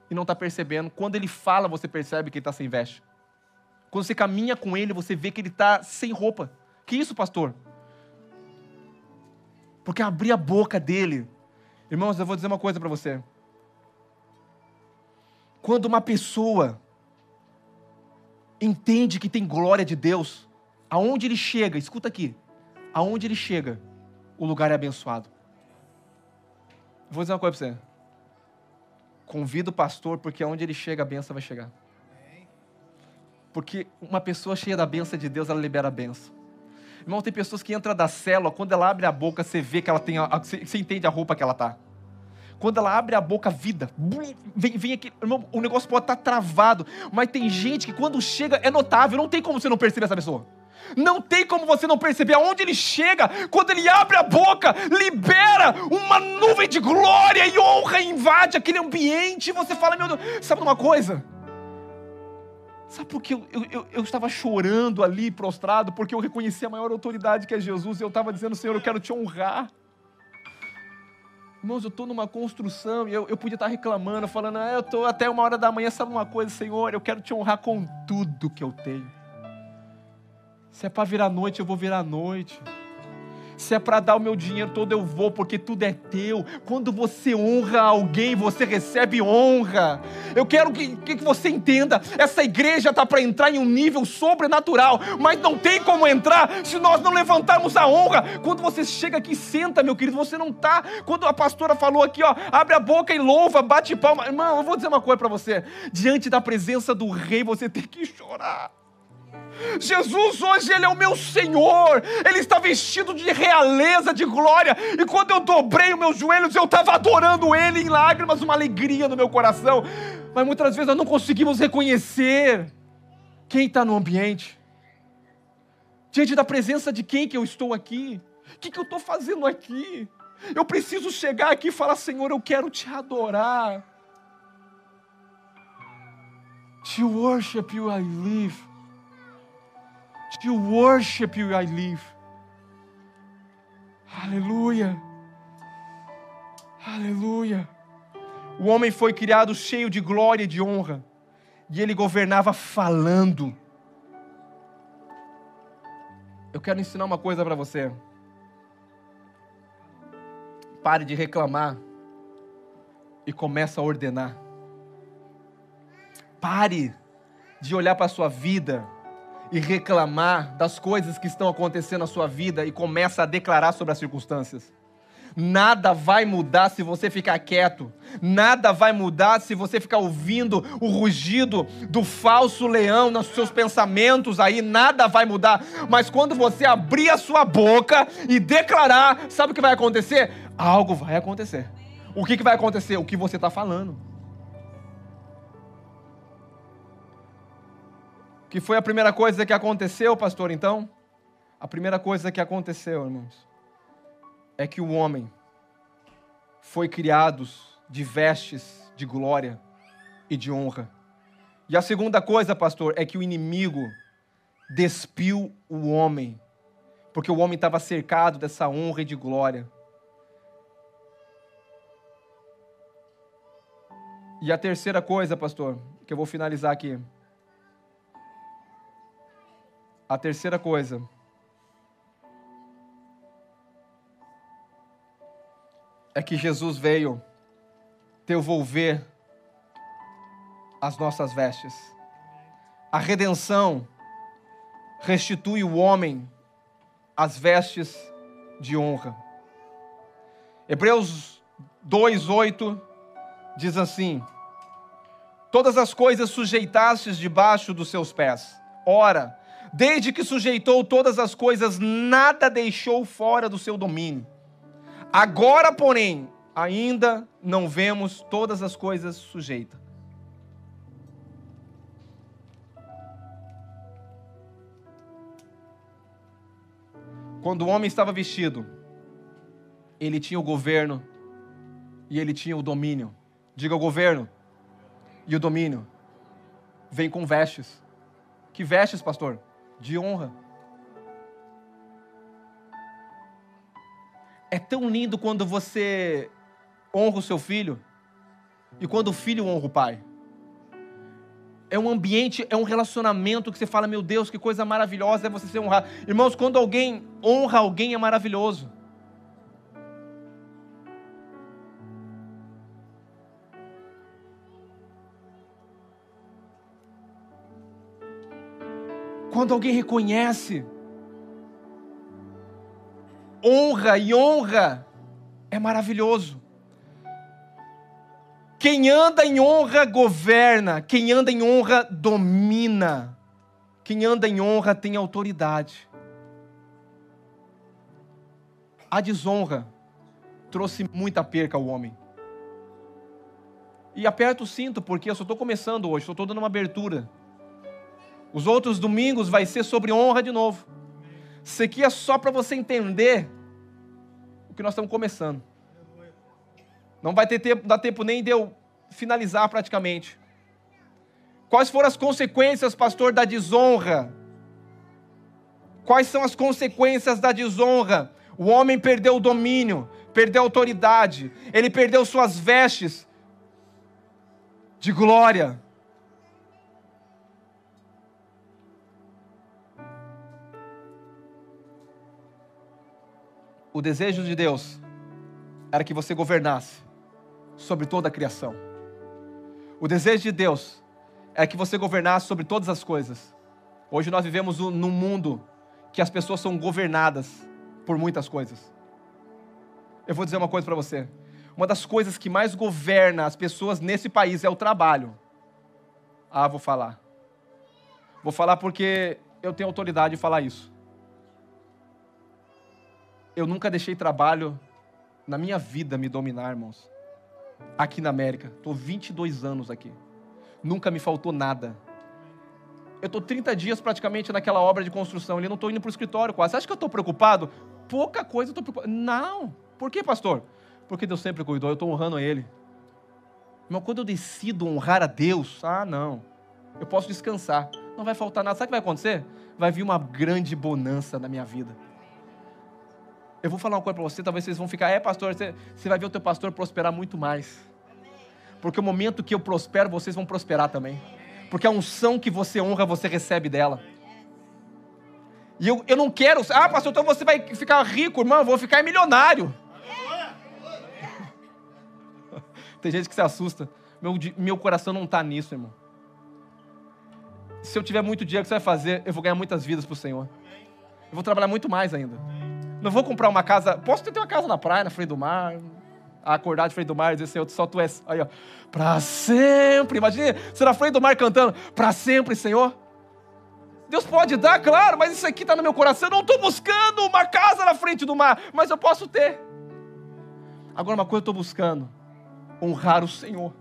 e não está percebendo. Quando ele fala, você percebe que ele está sem veste. Quando você caminha com ele, você vê que ele está sem roupa. Que isso, pastor? Porque abrir a boca dele. Irmãos, eu vou dizer uma coisa para você. Quando uma pessoa entende que tem glória de Deus, aonde ele chega, escuta aqui, aonde ele chega, o lugar é abençoado. Vou dizer uma coisa para você. Convida o pastor, porque aonde ele chega, a benção vai chegar. Porque uma pessoa cheia da benção de Deus, ela libera a benção. Irmão, tem pessoas que entram da célula, quando ela abre a boca, você vê que ela tem. A, você entende a roupa que ela tá. Quando ela abre a boca, vida. Vem, vem aqui. Irmão, o negócio pode estar tá travado. Mas tem gente que quando chega é notável. Não tem como você não perceber essa pessoa. Não tem como você não perceber aonde ele chega, quando ele abre a boca, libera uma nuvem de glória e honra, invade aquele ambiente. E você fala, meu Deus, sabe uma coisa? Sabe por que eu, eu, eu, estava chorando ali, prostrado? Porque eu reconheci a maior autoridade que é Jesus e eu estava dizendo, Senhor, eu quero te honrar. Irmãos, eu estou numa construção e eu, eu podia estar reclamando, falando, ah, eu estou até uma hora da manhã, sabe uma coisa, Senhor, eu quero te honrar com tudo que eu tenho. Se é para virar noite, eu vou virar noite. Se é para dar o meu dinheiro todo, eu vou, porque tudo é teu. Quando você honra alguém, você recebe honra. Eu quero que, que você entenda: essa igreja está para entrar em um nível sobrenatural, mas não tem como entrar se nós não levantarmos a honra. Quando você chega aqui, senta, meu querido, você não está. Quando a pastora falou aqui, ó, abre a boca e louva, bate palma. Irmão, eu vou dizer uma coisa para você: diante da presença do rei, você tem que chorar. Jesus hoje ele é o meu Senhor, ele está vestido de realeza, de glória, e quando eu dobrei os meus joelhos, eu estava adorando ele em lágrimas, uma alegria no meu coração, mas muitas vezes nós não conseguimos reconhecer quem está no ambiente, diante da presença de quem que eu estou aqui, o que, que eu estou fazendo aqui? Eu preciso chegar aqui e falar: Senhor, eu quero te adorar. To worship you I live. To worship you I live. Aleluia. Aleluia. O homem foi criado cheio de glória e de honra, e ele governava falando. Eu quero ensinar uma coisa para você. Pare de reclamar e comece a ordenar. Pare de olhar para a sua vida e reclamar das coisas que estão acontecendo na sua vida e começa a declarar sobre as circunstâncias. Nada vai mudar se você ficar quieto. Nada vai mudar se você ficar ouvindo o rugido do falso leão nos seus pensamentos aí. Nada vai mudar. Mas quando você abrir a sua boca e declarar, sabe o que vai acontecer? Algo vai acontecer. O que, que vai acontecer? O que você está falando. Que foi a primeira coisa que aconteceu, pastor, então? A primeira coisa que aconteceu, irmãos, é que o homem foi criado de vestes de glória e de honra. E a segunda coisa, pastor, é que o inimigo despiu o homem, porque o homem estava cercado dessa honra e de glória. E a terceira coisa, pastor, que eu vou finalizar aqui. A terceira coisa. É que Jesus veio devolver as nossas vestes. A redenção restitui o homem as vestes de honra. Hebreus 2:8 diz assim: Todas as coisas sujeitastes debaixo dos seus pés. Ora, desde que sujeitou todas as coisas, nada deixou fora do seu domínio. Agora, porém, ainda não vemos todas as coisas sujeitas. Quando o homem estava vestido, ele tinha o governo e ele tinha o domínio. Diga o governo e o domínio. Vem com vestes. Que vestes, pastor? De honra. É tão lindo quando você honra o seu filho e quando o filho honra o pai. É um ambiente, é um relacionamento que você fala, meu Deus, que coisa maravilhosa é você ser honrado. Irmãos, quando alguém honra alguém é maravilhoso. Quando alguém reconhece, honra e honra, é maravilhoso. Quem anda em honra governa, quem anda em honra domina, quem anda em honra tem autoridade. A desonra trouxe muita perca ao homem. E aperta o cinto, porque eu só estou começando hoje, só estou dando uma abertura. Os outros domingos vai ser sobre honra de novo. Isso aqui é só para você entender o que nós estamos começando. Não vai ter tempo, dar tempo nem de eu finalizar praticamente. Quais foram as consequências, pastor, da desonra? Quais são as consequências da desonra? O homem perdeu o domínio, perdeu a autoridade, ele perdeu suas vestes de glória. O desejo de Deus era que você governasse sobre toda a criação. O desejo de Deus é que você governasse sobre todas as coisas. Hoje nós vivemos num mundo que as pessoas são governadas por muitas coisas. Eu vou dizer uma coisa para você. Uma das coisas que mais governa as pessoas nesse país é o trabalho. Ah, vou falar. Vou falar porque eu tenho autoridade de falar isso eu nunca deixei trabalho na minha vida me dominar, irmãos. Aqui na América. Estou 22 anos aqui. Nunca me faltou nada. Eu estou 30 dias praticamente naquela obra de construção ali, não estou indo para o escritório quase. Você acha que eu estou preocupado? Pouca coisa eu estou preocupado. Não. Por quê, pastor? Porque Deus sempre cuidou, eu estou honrando Ele. Mas quando eu decido honrar a Deus, ah, não. Eu posso descansar. Não vai faltar nada. Sabe o que vai acontecer? Vai vir uma grande bonança na minha vida. Eu vou falar uma coisa para você, talvez vocês vão ficar, é pastor, você, você vai ver o teu pastor prosperar muito mais. Porque o momento que eu prospero, vocês vão prosperar também. Porque a unção que você honra, você recebe dela. E eu, eu não quero, ah, pastor, então você vai ficar rico, irmão, eu vou ficar milionário. [laughs] Tem gente que se assusta. Meu, meu coração não está nisso, irmão. Se eu tiver muito dinheiro, o que você vai fazer? Eu vou ganhar muitas vidas para o Senhor. Eu vou trabalhar muito mais ainda. Não vou comprar uma casa. Posso ter uma casa na praia, na frente do mar. Acordar de frente do mar e dizer, Senhor, só tu és. Aí, ó. Pra sempre. Imagina você na frente do mar cantando, pra sempre, Senhor. Deus pode dar, claro, mas isso aqui está no meu coração. Eu não estou buscando uma casa na frente do mar, mas eu posso ter. Agora, uma coisa eu estou buscando: honrar o Senhor.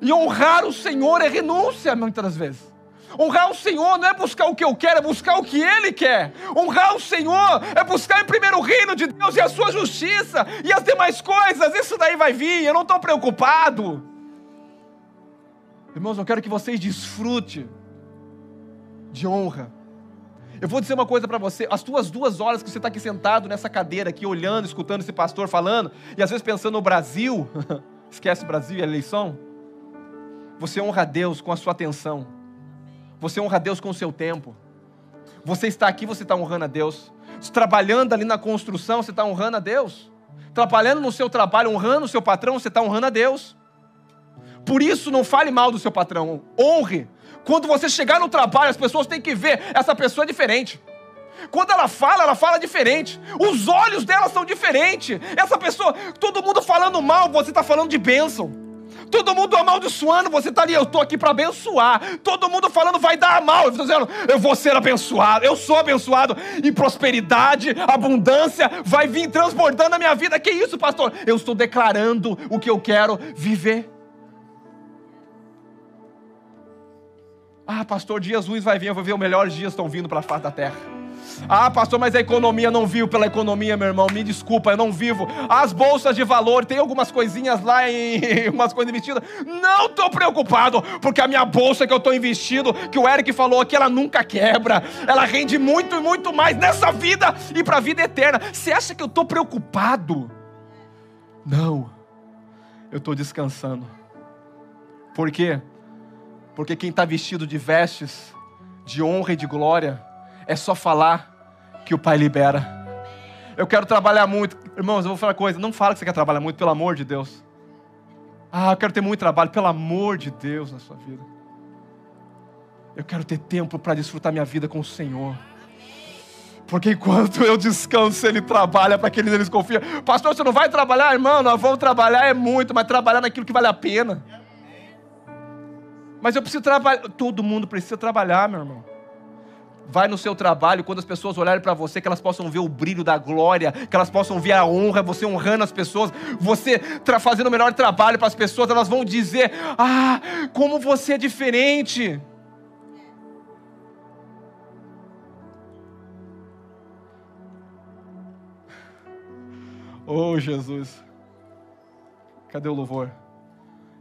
E honrar o Senhor é renúncia, muitas vezes. Honrar o Senhor não é buscar o que eu quero, é buscar o que Ele quer. Honrar o Senhor é buscar em primeiro o reino de Deus e a sua justiça e as demais coisas. Isso daí vai vir, eu não estou preocupado. Irmãos, eu quero que vocês desfrutem de honra. Eu vou dizer uma coisa para você: as tuas duas horas que você está aqui sentado nessa cadeira, aqui olhando, escutando esse pastor falando, e às vezes pensando no Brasil, [laughs] Esquece o Brasil e a eleição? Você honra a Deus com a sua atenção. Você honra Deus com o seu tempo. Você está aqui, você está honrando a Deus. Trabalhando ali na construção, você está honrando a Deus. Trabalhando no seu trabalho, honrando o seu patrão, você está honrando a Deus. Por isso, não fale mal do seu patrão. Honre. Quando você chegar no trabalho, as pessoas têm que ver essa pessoa é diferente. Quando ela fala, ela fala diferente. Os olhos dela são diferentes. Essa pessoa, todo mundo falando mal, você está falando de bênção. Todo mundo amaldiçoando, você está ali, eu estou aqui para abençoar. Todo mundo falando vai dar mal. Eu estou dizendo, eu vou ser abençoado, eu sou abençoado. E prosperidade, abundância vai vir transbordando a minha vida. Que isso, pastor? Eu estou declarando o que eu quero viver. Ah, pastor, dias ruins vai vir, eu vou ver os melhores dias estão vindo para a face da terra. Ah, pastor, mas a economia não vivo pela economia, meu irmão. Me desculpa, eu não vivo. As bolsas de valor, tem algumas coisinhas lá em [laughs] umas coisas investidas. Não estou preocupado, porque a minha bolsa que eu estou investindo, que o Eric falou aqui, ela nunca quebra. Ela rende muito e muito mais nessa vida e para a vida eterna. Você acha que eu estou preocupado? Não. Eu estou descansando. Por quê? Porque quem está vestido de vestes de honra e de glória é só falar que o Pai libera. Eu quero trabalhar muito. Irmãos, eu vou falar uma coisa. Não fala que você quer trabalhar muito, pelo amor de Deus. Ah, eu quero ter muito trabalho, pelo amor de Deus na sua vida. Eu quero ter tempo para desfrutar minha vida com o Senhor. Porque enquanto eu descanso, Ele trabalha para aqueles eles confiam. Pastor, você não vai trabalhar, irmão? Nós vamos trabalhar é muito, mas trabalhar naquilo que vale a pena. Mas eu preciso trabalhar. Todo mundo precisa trabalhar, meu irmão vai no seu trabalho, quando as pessoas olharem para você, que elas possam ver o brilho da glória, que elas possam ver a honra, você honrando as pessoas, você fazendo o melhor trabalho para as pessoas, elas vão dizer: Ah, como você é diferente. Oh, Jesus. Cadê o louvor?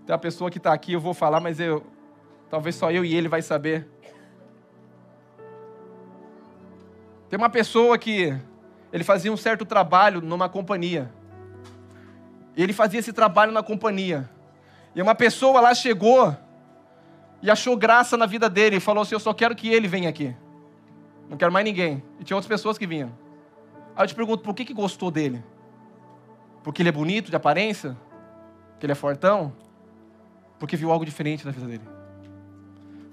Tem uma pessoa que está aqui, eu vou falar, mas eu, talvez só eu e ele vai saber. Tem uma pessoa que ele fazia um certo trabalho numa companhia. E ele fazia esse trabalho na companhia. E uma pessoa lá chegou e achou graça na vida dele e falou assim: Eu só quero que ele venha aqui. Não quero mais ninguém. E tinha outras pessoas que vinham. Aí eu te pergunto: por que, que gostou dele? Porque ele é bonito de aparência? Porque ele é fortão? Porque viu algo diferente na vida dele?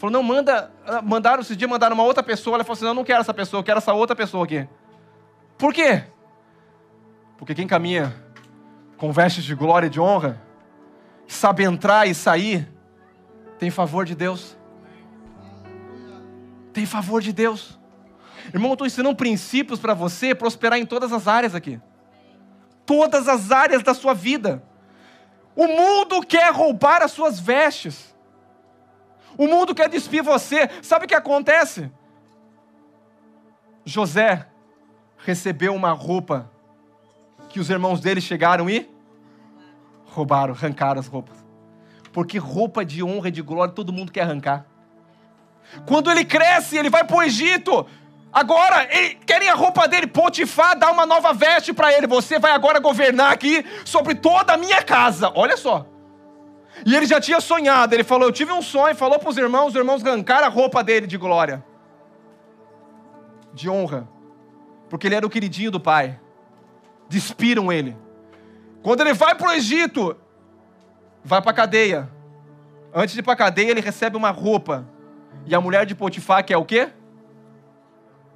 Falou, não, manda. Ah, mandaram, esses dias mandaram uma outra pessoa. Ela falou assim: não, não quero essa pessoa, eu quero essa outra pessoa aqui. Por quê? Porque quem caminha com vestes de glória e de honra, sabe entrar e sair, tem favor de Deus. Tem favor de Deus. Irmão, eu estou ensinando princípios para você prosperar em todas as áreas aqui. Todas as áreas da sua vida. O mundo quer roubar as suas vestes. O mundo quer despir você. Sabe o que acontece? José recebeu uma roupa que os irmãos dele chegaram e roubaram, arrancaram as roupas. Porque roupa de honra e de glória todo mundo quer arrancar. Quando ele cresce, ele vai para o Egito. Agora, ele, querem a roupa dele. Potifar dá uma nova veste para ele. Você vai agora governar aqui sobre toda a minha casa. Olha só. E ele já tinha sonhado. Ele falou: Eu tive um sonho. Falou para os irmãos. Os irmãos arrancaram a roupa dele de glória, de honra, porque ele era o queridinho do pai. Despiram ele. Quando ele vai para o Egito, vai para a cadeia. Antes de ir para a cadeia, ele recebe uma roupa. E a mulher de Potifar, que é o quê?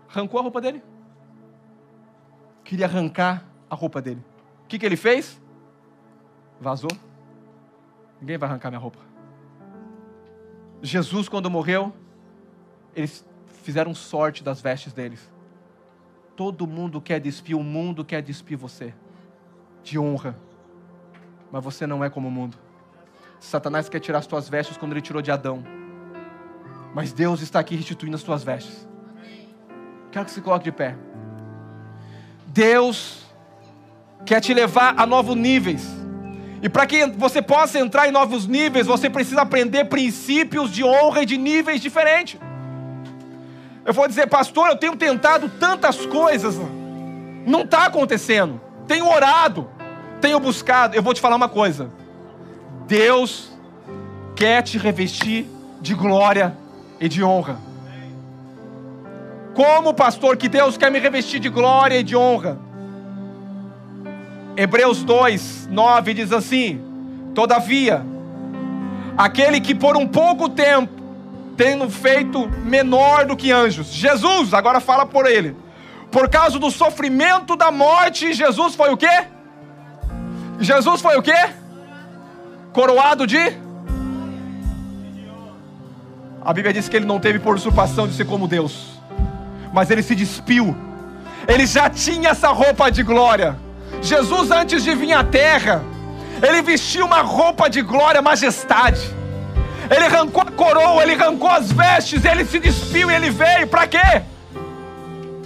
Arrancou a roupa dele. Queria arrancar a roupa dele. O que, que ele fez? Vazou. Ninguém vai arrancar minha roupa. Jesus, quando morreu, eles fizeram sorte das vestes deles. Todo mundo quer despir, o mundo quer despir você de honra. Mas você não é como o mundo. Satanás quer tirar as tuas vestes quando ele tirou de Adão. Mas Deus está aqui restituindo as tuas vestes. Quero que você coloque de pé. Deus quer te levar a novos níveis. E para que você possa entrar em novos níveis, você precisa aprender princípios de honra e de níveis diferentes. Eu vou dizer, pastor, eu tenho tentado tantas coisas, não está acontecendo. Tenho orado, tenho buscado. Eu vou te falar uma coisa: Deus quer te revestir de glória e de honra. Como pastor que Deus quer me revestir de glória e de honra? Hebreus 2, 9 diz assim: Todavia, aquele que por um pouco tempo, tendo feito menor do que anjos, Jesus, agora fala por ele, por causa do sofrimento da morte, Jesus foi o quê? Jesus foi o quê? Coroado de? A Bíblia diz que ele não teve por usurpação de ser como Deus, mas ele se despiu. Ele já tinha essa roupa de glória. Jesus, antes de vir à terra, ele vestiu uma roupa de glória, majestade. Ele arrancou a coroa, ele arrancou as vestes, ele se despiu e ele veio. Para quê?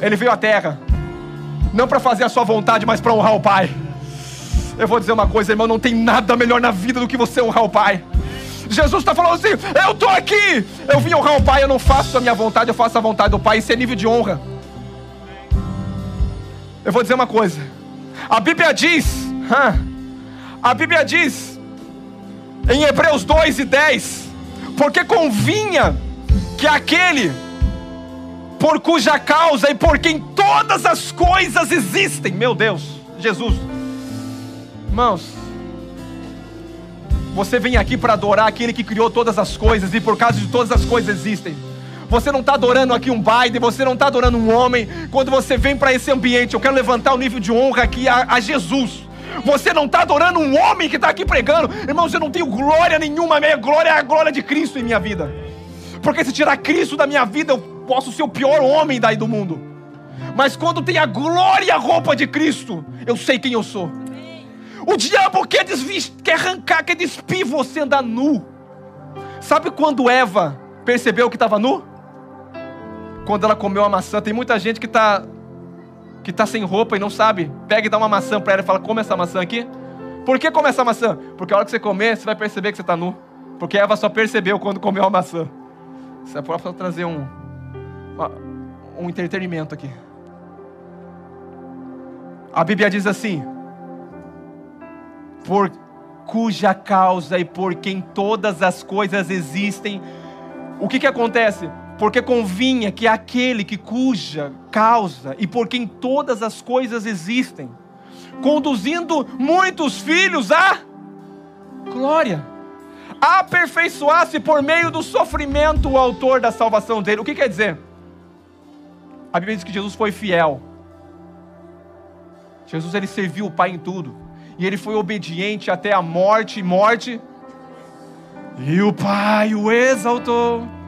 Ele veio à terra, não para fazer a sua vontade, mas para honrar o Pai. Eu vou dizer uma coisa, irmão: não tem nada melhor na vida do que você honrar o Pai. Jesus está falando assim: eu estou aqui, eu vim honrar o Pai, eu não faço a minha vontade, eu faço a vontade do Pai. Isso é nível de honra. Eu vou dizer uma coisa: a Bíblia diz, a Bíblia diz, em Hebreus 2 e 10, porque convinha que aquele por cuja causa e por quem todas as coisas existem, meu Deus, Jesus, irmãos, você vem aqui para adorar aquele que criou todas as coisas e por causa de todas as coisas existem. Você não está adorando aqui um Biden, você não está adorando um homem. Quando você vem para esse ambiente, eu quero levantar o nível de honra aqui a, a Jesus. Você não está adorando um homem que está aqui pregando. Irmãos, eu não tenho glória nenhuma. A minha glória é a glória de Cristo em minha vida. Porque se tirar Cristo da minha vida, eu posso ser o pior homem daí do mundo. Mas quando tem a glória e a roupa de Cristo, eu sei quem eu sou. O diabo quer, quer arrancar, quer despir você andar nu. Sabe quando Eva percebeu que estava nu? Quando ela comeu a maçã. Tem muita gente que está que tá sem roupa e não sabe. Pega e dá uma maçã para ela e fala: Come essa maçã aqui. Por que come essa maçã? Porque a hora que você comer, você vai perceber que você está nu. Porque Eva só percebeu quando comeu a maçã. Você é pode trazer um, um entretenimento aqui. A Bíblia diz assim: por cuja causa e por quem todas as coisas existem. O que, que acontece? Porque convinha que aquele que cuja causa e por quem todas as coisas existem, conduzindo muitos filhos à glória, aperfeiçoasse por meio do sofrimento o autor da salvação dele. O que quer dizer? A Bíblia diz que Jesus foi fiel. Jesus ele serviu o Pai em tudo e ele foi obediente até a morte, morte, e o Pai o exaltou.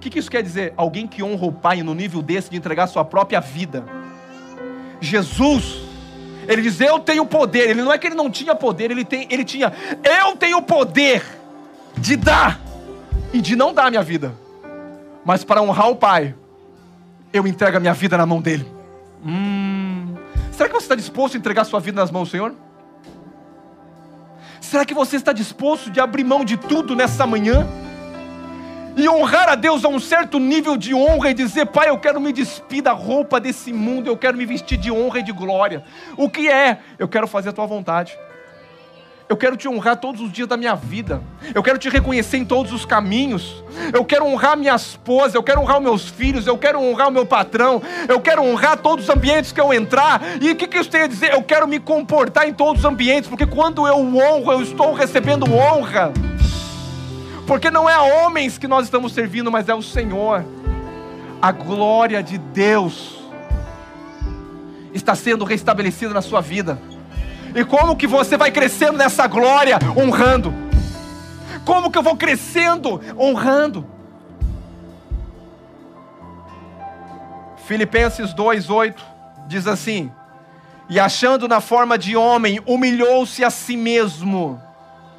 O que, que isso quer dizer? Alguém que honra o Pai no nível desse de entregar sua própria vida. Jesus, ele diz: Eu tenho poder. Ele não é que ele não tinha poder, ele, tem, ele tinha. Eu tenho poder de dar e de não dar a minha vida. Mas para honrar o Pai, eu entrego a minha vida na mão dele. Hum, será que você está disposto a entregar sua vida nas mãos do Senhor? Será que você está disposto de abrir mão de tudo nessa manhã? E honrar a Deus a um certo nível de honra e dizer: Pai, eu quero me despir da roupa desse mundo, eu quero me vestir de honra e de glória. O que é? Eu quero fazer a tua vontade. Eu quero te honrar todos os dias da minha vida. Eu quero te reconhecer em todos os caminhos. Eu quero honrar minha esposa. Eu quero honrar meus filhos. Eu quero honrar o meu patrão. Eu quero honrar todos os ambientes que eu entrar. E o que, que isso tem a dizer? Eu quero me comportar em todos os ambientes. Porque quando eu honro, eu estou recebendo honra. Porque não é a homens que nós estamos servindo, mas é o Senhor. A glória de Deus está sendo restabelecida na sua vida. E como que você vai crescendo nessa glória honrando? Como que eu vou crescendo honrando? Filipenses 2:8 diz assim: E achando na forma de homem, humilhou-se a si mesmo,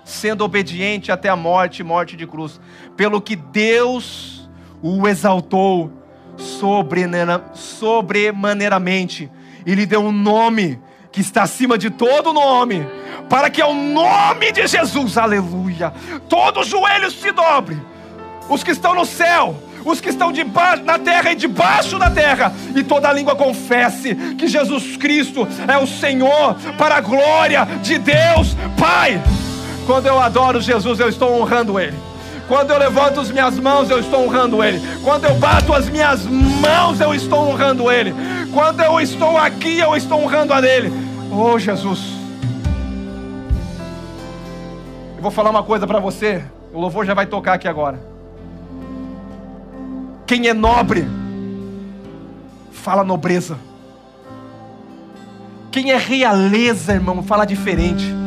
sendo obediente até a morte, morte de cruz, pelo que Deus o exaltou sobremaneiramente. E lhe deu um nome que está acima de todo nome, para que ao nome de Jesus, aleluia, todo joelho se dobre, os que estão no céu, os que estão debaixo, na terra e debaixo da terra, e toda língua confesse que Jesus Cristo é o Senhor, para a glória de Deus Pai. Quando eu adoro Jesus, eu estou honrando Ele. Quando eu levanto as minhas mãos, eu estou honrando Ele. Quando eu bato as minhas mãos, eu estou honrando Ele. Quando eu estou aqui, eu estou honrando a Ele. Oh, Jesus. Eu vou falar uma coisa para você. O louvor já vai tocar aqui agora. Quem é nobre, fala nobreza. Quem é realeza, irmão, fala diferente.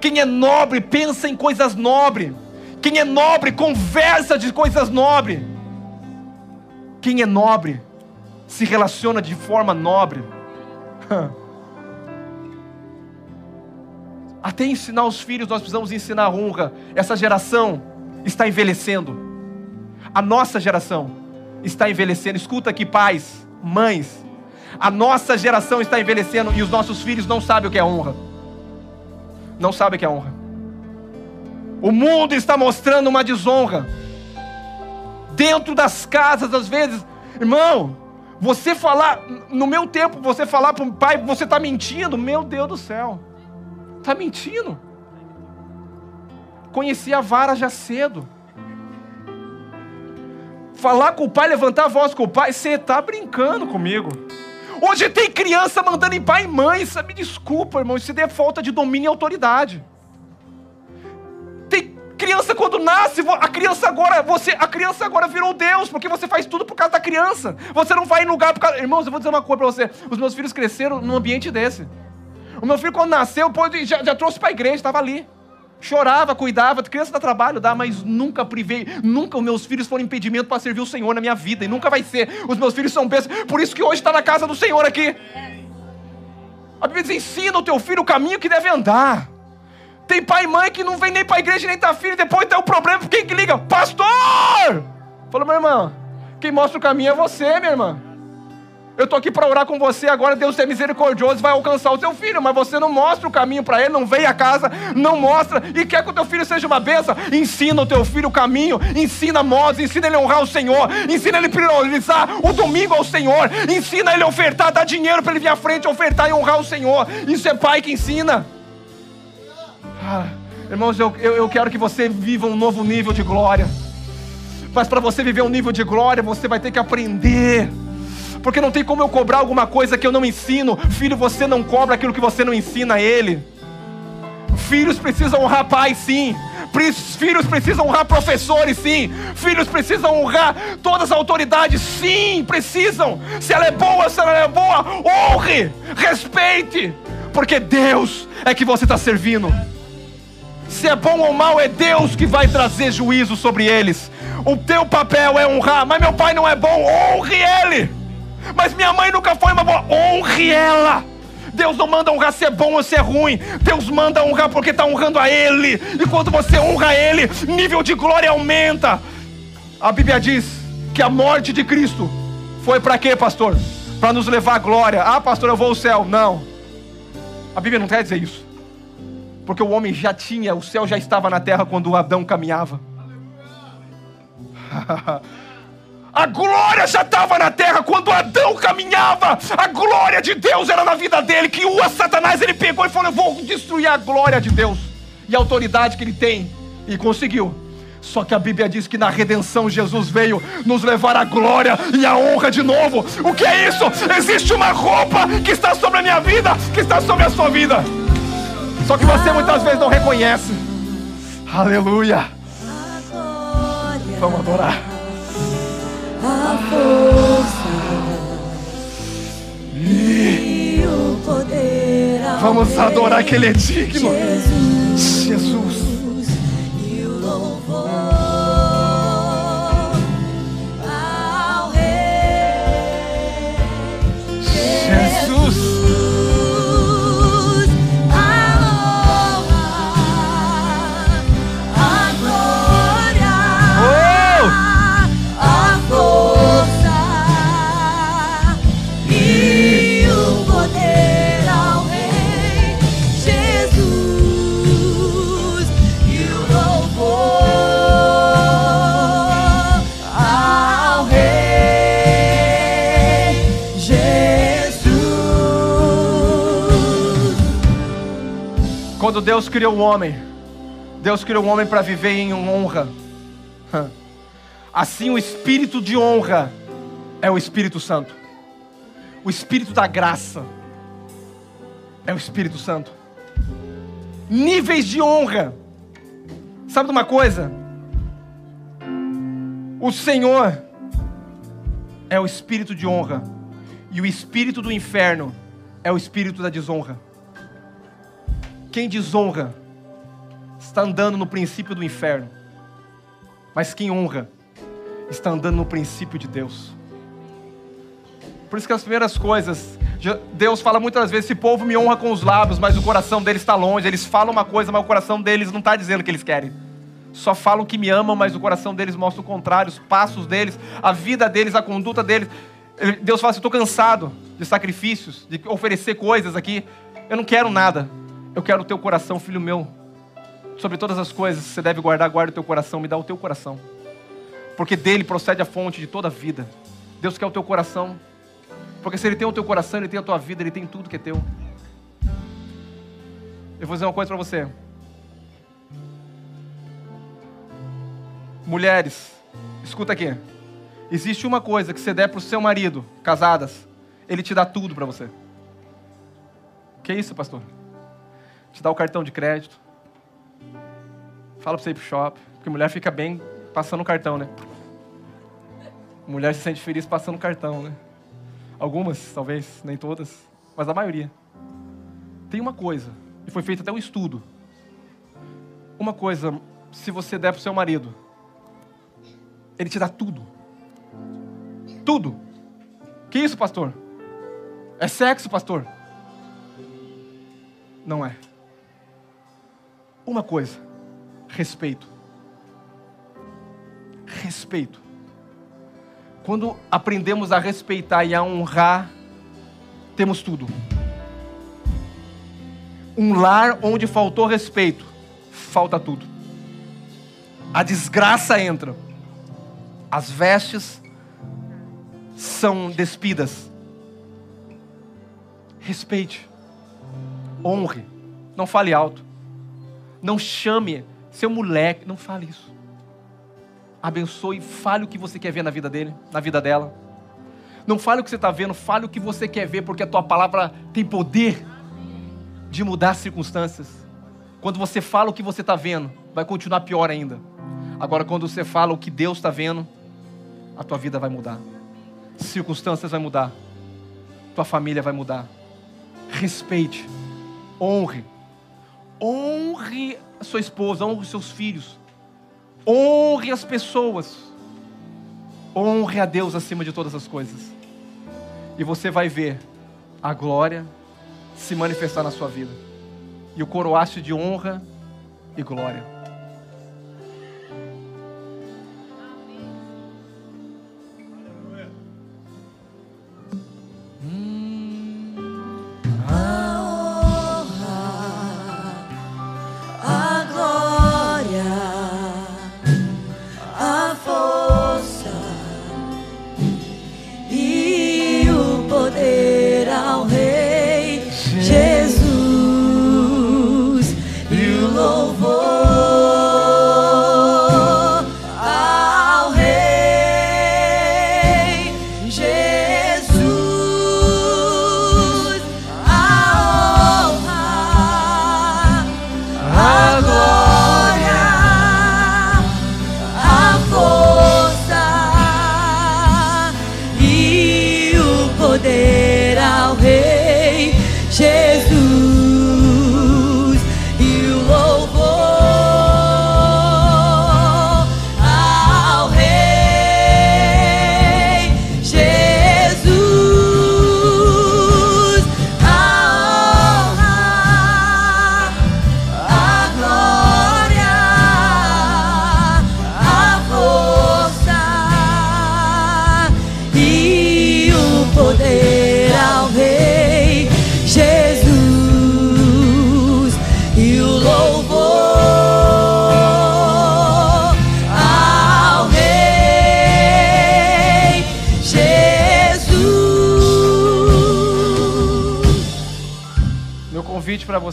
Quem é nobre, pensa em coisas nobres. Quem é nobre, conversa de coisas nobres. Quem é nobre, se relaciona de forma nobre. [laughs] Até ensinar os filhos, nós precisamos ensinar a honra. Essa geração está envelhecendo. A nossa geração está envelhecendo. Escuta aqui, pais, mães. A nossa geração está envelhecendo e os nossos filhos não sabem o que é honra. Não sabem o que é honra. O mundo está mostrando uma desonra. Dentro das casas, às vezes, irmão, você falar, no meu tempo, você falar para o pai, você está mentindo, meu Deus do céu. Está mentindo. Conheci a vara já cedo. Falar com o pai, levantar a voz com o pai, você está brincando comigo. Hoje tem criança mandando em pai e mãe. Me desculpa, irmão, isso é falta de domínio e autoridade. Tem criança quando nasce, a criança agora, você, a criança agora virou Deus, porque você faz tudo por causa da criança. Você não vai em lugar por causa. Irmãos, eu vou dizer uma coisa para você. Os meus filhos cresceram num ambiente desse. O meu filho, quando nasceu, já, já trouxe para a igreja, estava ali. Chorava, cuidava, criança dá trabalho, dá, mas nunca privei, nunca os meus filhos foram impedimento para servir o Senhor na minha vida, e nunca vai ser. Os meus filhos são bênçãos, por isso que hoje está na casa do Senhor aqui. A Bíblia diz: ensina o teu filho o caminho que deve andar. Tem pai e mãe que não vem nem para a igreja nem tá filho, depois tem o um problema, quem que liga? Pastor! Falou, meu irmão, quem mostra o caminho é você, minha irmã. Eu estou aqui para orar com você agora. Deus é misericordioso, vai alcançar o seu filho, mas você não mostra o caminho para ele, não vem a casa, não mostra e quer que o teu filho seja uma benção. Ensina o teu filho o caminho, ensina modos, ensina ele a honrar o Senhor, ensina ele a priorizar o domingo ao Senhor, ensina ele a ofertar, dar dinheiro para ele vir à frente, ofertar e honrar o Senhor. Isso é pai que ensina. Ah, irmãos, eu, eu, eu quero que você viva um novo nível de glória. Mas para você viver um nível de glória, você vai ter que aprender porque não tem como eu cobrar alguma coisa que eu não ensino. Filho, você não cobra aquilo que você não ensina a ele. Filhos precisam honrar pais, sim. Filhos precisam honrar professores, sim. Filhos precisam honrar todas as autoridades, sim, precisam. Se ela é boa, se ela é boa, honre, respeite, porque Deus é que você está servindo. Se é bom ou mal, é Deus que vai trazer juízo sobre eles. O teu papel é honrar, mas meu pai não é bom, honre ele. Mas minha mãe nunca foi uma boa. Honre ela. Deus não manda honrar se é bom ou se é ruim. Deus manda honrar porque está honrando a Ele. E quando você honra a Ele, nível de glória aumenta. A Bíblia diz que a morte de Cristo foi para quê, pastor? Para nos levar à glória. Ah, pastor, eu vou ao céu. Não. A Bíblia não quer dizer isso. Porque o homem já tinha, o céu já estava na terra quando Adão caminhava. [laughs] A glória já estava na terra quando Adão caminhava. A glória de Deus era na vida dele. Que o Satanás ele pegou e falou: Eu vou destruir a glória de Deus e a autoridade que ele tem. E conseguiu. Só que a Bíblia diz que na redenção Jesus veio nos levar a glória e a honra de novo. O que é isso? Existe uma roupa que está sobre a minha vida, que está sobre a sua vida. Só que você muitas vezes não reconhece. Aleluia. Vamos adorar a força e o poder. Vamos adorar que Ele é digno. Jesus. Quando Deus criou o homem, Deus criou o homem para viver em honra. Assim, o espírito de honra é o Espírito Santo. O espírito da graça é o Espírito Santo. Níveis de honra. Sabe de uma coisa? O Senhor é o espírito de honra, e o espírito do inferno é o espírito da desonra. Quem desonra está andando no princípio do inferno, mas quem honra está andando no princípio de Deus. Por isso que as primeiras coisas, Deus fala muitas vezes: esse povo me honra com os lábios, mas o coração deles está longe. Eles falam uma coisa, mas o coração deles não está dizendo o que eles querem. Só falam que me amam, mas o coração deles mostra o contrário, os passos deles, a vida deles, a conduta deles. Deus fala assim: estou cansado de sacrifícios, de oferecer coisas aqui. Eu não quero nada. Eu quero o teu coração, filho meu. Sobre todas as coisas que você deve guardar, guarda o teu coração, me dá o teu coração. Porque dele procede a fonte de toda a vida. Deus quer o teu coração. Porque se ele tem o teu coração, ele tem a tua vida, ele tem tudo que é teu. Eu vou dizer uma coisa para você. Mulheres, escuta aqui. Existe uma coisa que você der para o seu marido, casadas, ele te dá tudo para você. Que isso, pastor? Te dá o cartão de crédito. Fala para você ir pro shopping. Porque mulher fica bem passando o cartão, né? Mulher se sente feliz passando o cartão, né? Algumas, talvez, nem todas, mas a maioria. Tem uma coisa, e foi feito até um estudo. Uma coisa, se você der pro seu marido, ele te dá tudo. Tudo. Que isso, pastor? É sexo, pastor? Não é. Uma coisa: respeito. Respeito. Quando aprendemos a respeitar e a honrar, temos tudo. Um lar onde faltou respeito, falta tudo. A desgraça entra. As vestes são despidas. Respeite. Honre. Não fale alto. Não chame seu moleque. Não fale isso. Abençoe, fale o que você quer ver na vida dele, na vida dela. Não fale o que você está vendo, fale o que você quer ver, porque a tua palavra tem poder de mudar as circunstâncias. Quando você fala o que você está vendo, vai continuar pior ainda. Agora, quando você fala o que Deus está vendo, a tua vida vai mudar. Circunstâncias vai mudar. Tua família vai mudar. Respeite, honre, honre a sua esposa, honre seus filhos, honre as pessoas, honre a Deus acima de todas as coisas, e você vai ver a glória se manifestar na sua vida, e o coroaste de honra e glória.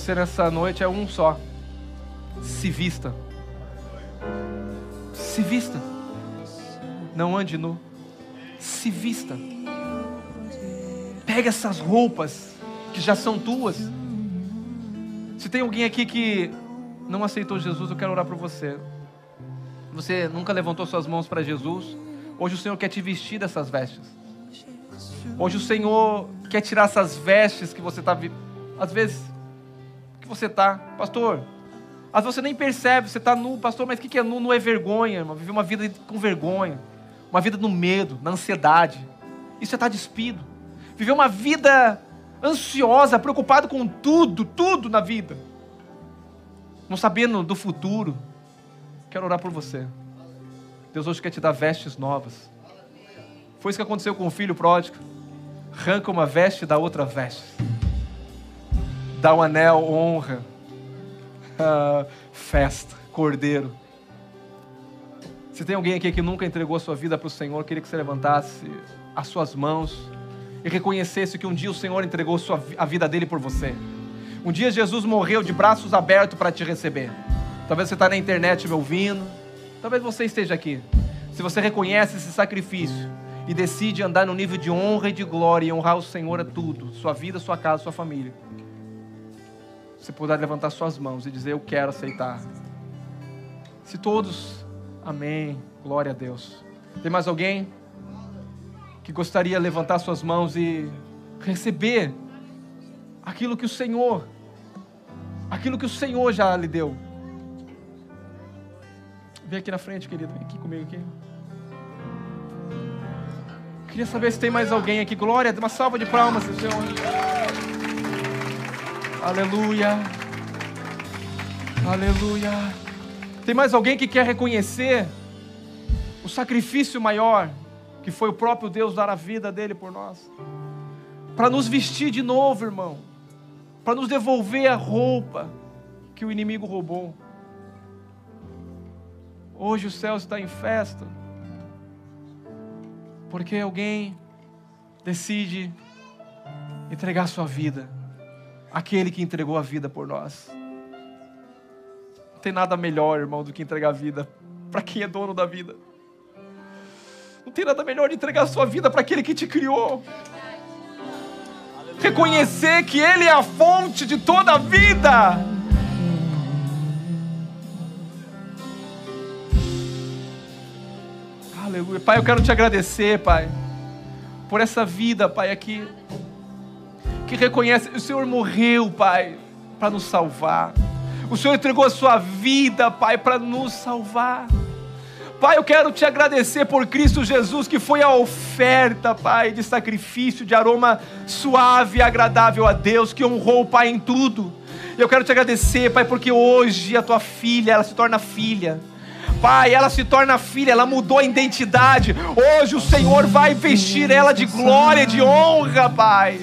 Você nessa noite é um só: se vista. Se vista. Não ande nu. Se vista. Pega essas roupas que já são tuas. Se tem alguém aqui que não aceitou Jesus, eu quero orar por você. Você nunca levantou suas mãos para Jesus. Hoje o Senhor quer te vestir dessas vestes. Hoje o Senhor quer tirar essas vestes que você está. Às vezes, que você está, pastor. Às vezes você nem percebe, você está nu, pastor, mas o que é nu? Nu é vergonha, irmão. Viver uma vida com vergonha. Uma vida no medo, na ansiedade. Isso é estar despido. Viver uma vida ansiosa, preocupado com tudo, tudo na vida. Não sabendo do futuro, Quero orar por você. Deus hoje quer te dar vestes novas. Foi isso que aconteceu com o filho pródigo. Arranca uma veste da outra veste. Dá um anel, honra. [laughs] Ah, festa, cordeiro. Se tem alguém aqui que nunca entregou a sua vida para o Senhor, queria que você levantasse as suas mãos e reconhecesse que um dia o Senhor entregou sua, a vida dele por você. Um dia Jesus morreu de braços abertos para te receber. Talvez você está na internet me ouvindo. Talvez você esteja aqui. Se você reconhece esse sacrifício e decide andar no nível de honra e de glória e honrar o Senhor a tudo, sua vida, sua casa, sua família. Você puder levantar suas mãos e dizer: Eu quero aceitar. Se todos, amém, glória a Deus. Tem mais alguém que gostaria de levantar suas mãos e receber aquilo que o Senhor, aquilo que o Senhor já lhe deu? Vem aqui na frente, querido. Vem aqui comigo aqui. Queria saber se tem mais alguém aqui. Glória, uma salva de palmas, Senhor. Aleluia. Aleluia. Tem mais alguém que quer reconhecer o sacrifício maior que foi o próprio Deus dar a vida dele por nós? Para nos vestir de novo, irmão. Para nos devolver a roupa que o inimigo roubou. Hoje o céu está em festa, porque alguém decide entregar sua vida, aquele que entregou a vida por nós. Não tem nada melhor, irmão, do que entregar a vida para quem é dono da vida. Não tem nada melhor de entregar a sua vida para aquele que te criou. Reconhecer que Ele é a fonte de toda a vida. Aleluia. Pai, eu quero te agradecer, Pai, por essa vida, Pai, aqui, que reconhece, o Senhor morreu, Pai, para nos salvar. O Senhor entregou a sua vida, Pai, para nos salvar. Pai, eu quero te agradecer por Cristo Jesus, que foi a oferta, Pai, de sacrifício, de aroma suave e agradável a Deus, que honrou o Pai em tudo. Eu quero te agradecer, Pai, porque hoje a tua filha, ela se torna filha Pai, ela se torna filha, ela mudou a identidade. Hoje o Senhor vai vestir ela de glória, de honra, Pai.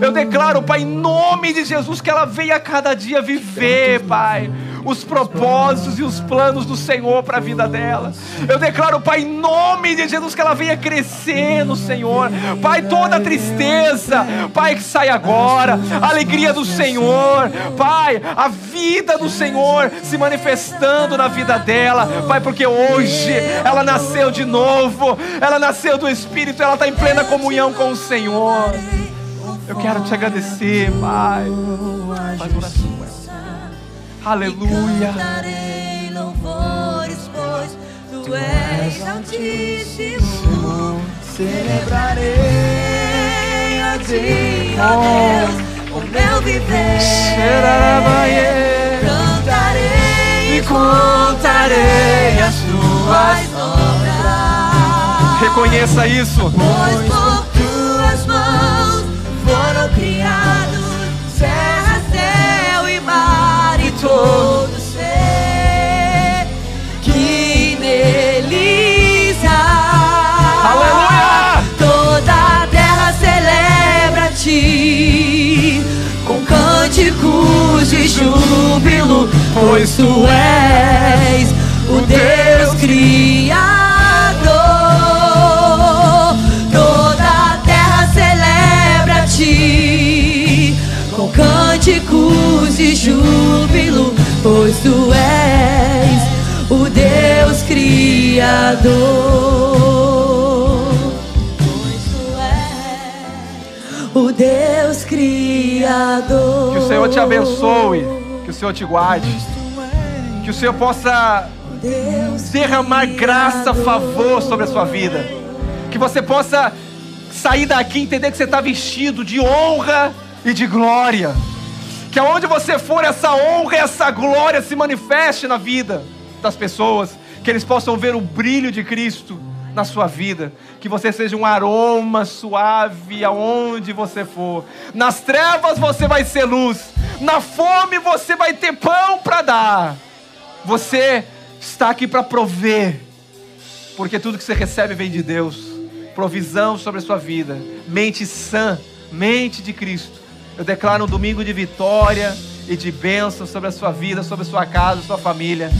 Eu declaro, Pai, em nome de Jesus, que ela venha a cada dia viver, Pai os propósitos e os planos do Senhor para a vida dela. Eu declaro, Pai, em nome de Jesus, que ela venha crescer no Senhor. Pai, toda tristeza, Pai, que sai agora, a alegria do Senhor, Pai, a vida do Senhor se manifestando na vida dela, Pai, porque hoje ela nasceu de novo, ela nasceu do Espírito, ela está em plena comunhão com o Senhor. Eu quero te agradecer, Pai. Faz oração. Aleluia. Cantarei louvores, pois tu és altíssimo. Celebrarei a ti, ó Deus, o meu viver. Cantarei e contarei as tuas obras. Reconheça isso. Pois por foram criados terra, céu e mar todo ser que neles há. Aleluia! Toda a terra celebra a ti com cânticos de júbilo, pois tu és o Deus Criador. cânticos de júbilo, pois tu és o Deus Criador. Pois tu és o Deus Criador. Que o Senhor te abençoe, que o Senhor te guarde, que o Senhor possa derramar graça, favor sobre a sua vida. Que você possa sair daqui entender que você está vestido de honra e de glória. Que aonde você for, essa honra e essa glória se manifeste na vida das pessoas. Que eles possam ver o brilho de Cristo na sua vida. Que você seja um aroma suave aonde você for. Nas trevas você vai ser luz. Na fome você vai ter pão para dar. Você está aqui para prover, porque tudo que você recebe vem de Deus. Provisão sobre a sua vida, mente sã, mente de Cristo. Eu declaro um domingo de vitória e de bênção sobre a sua vida, sobre a sua casa, sua família.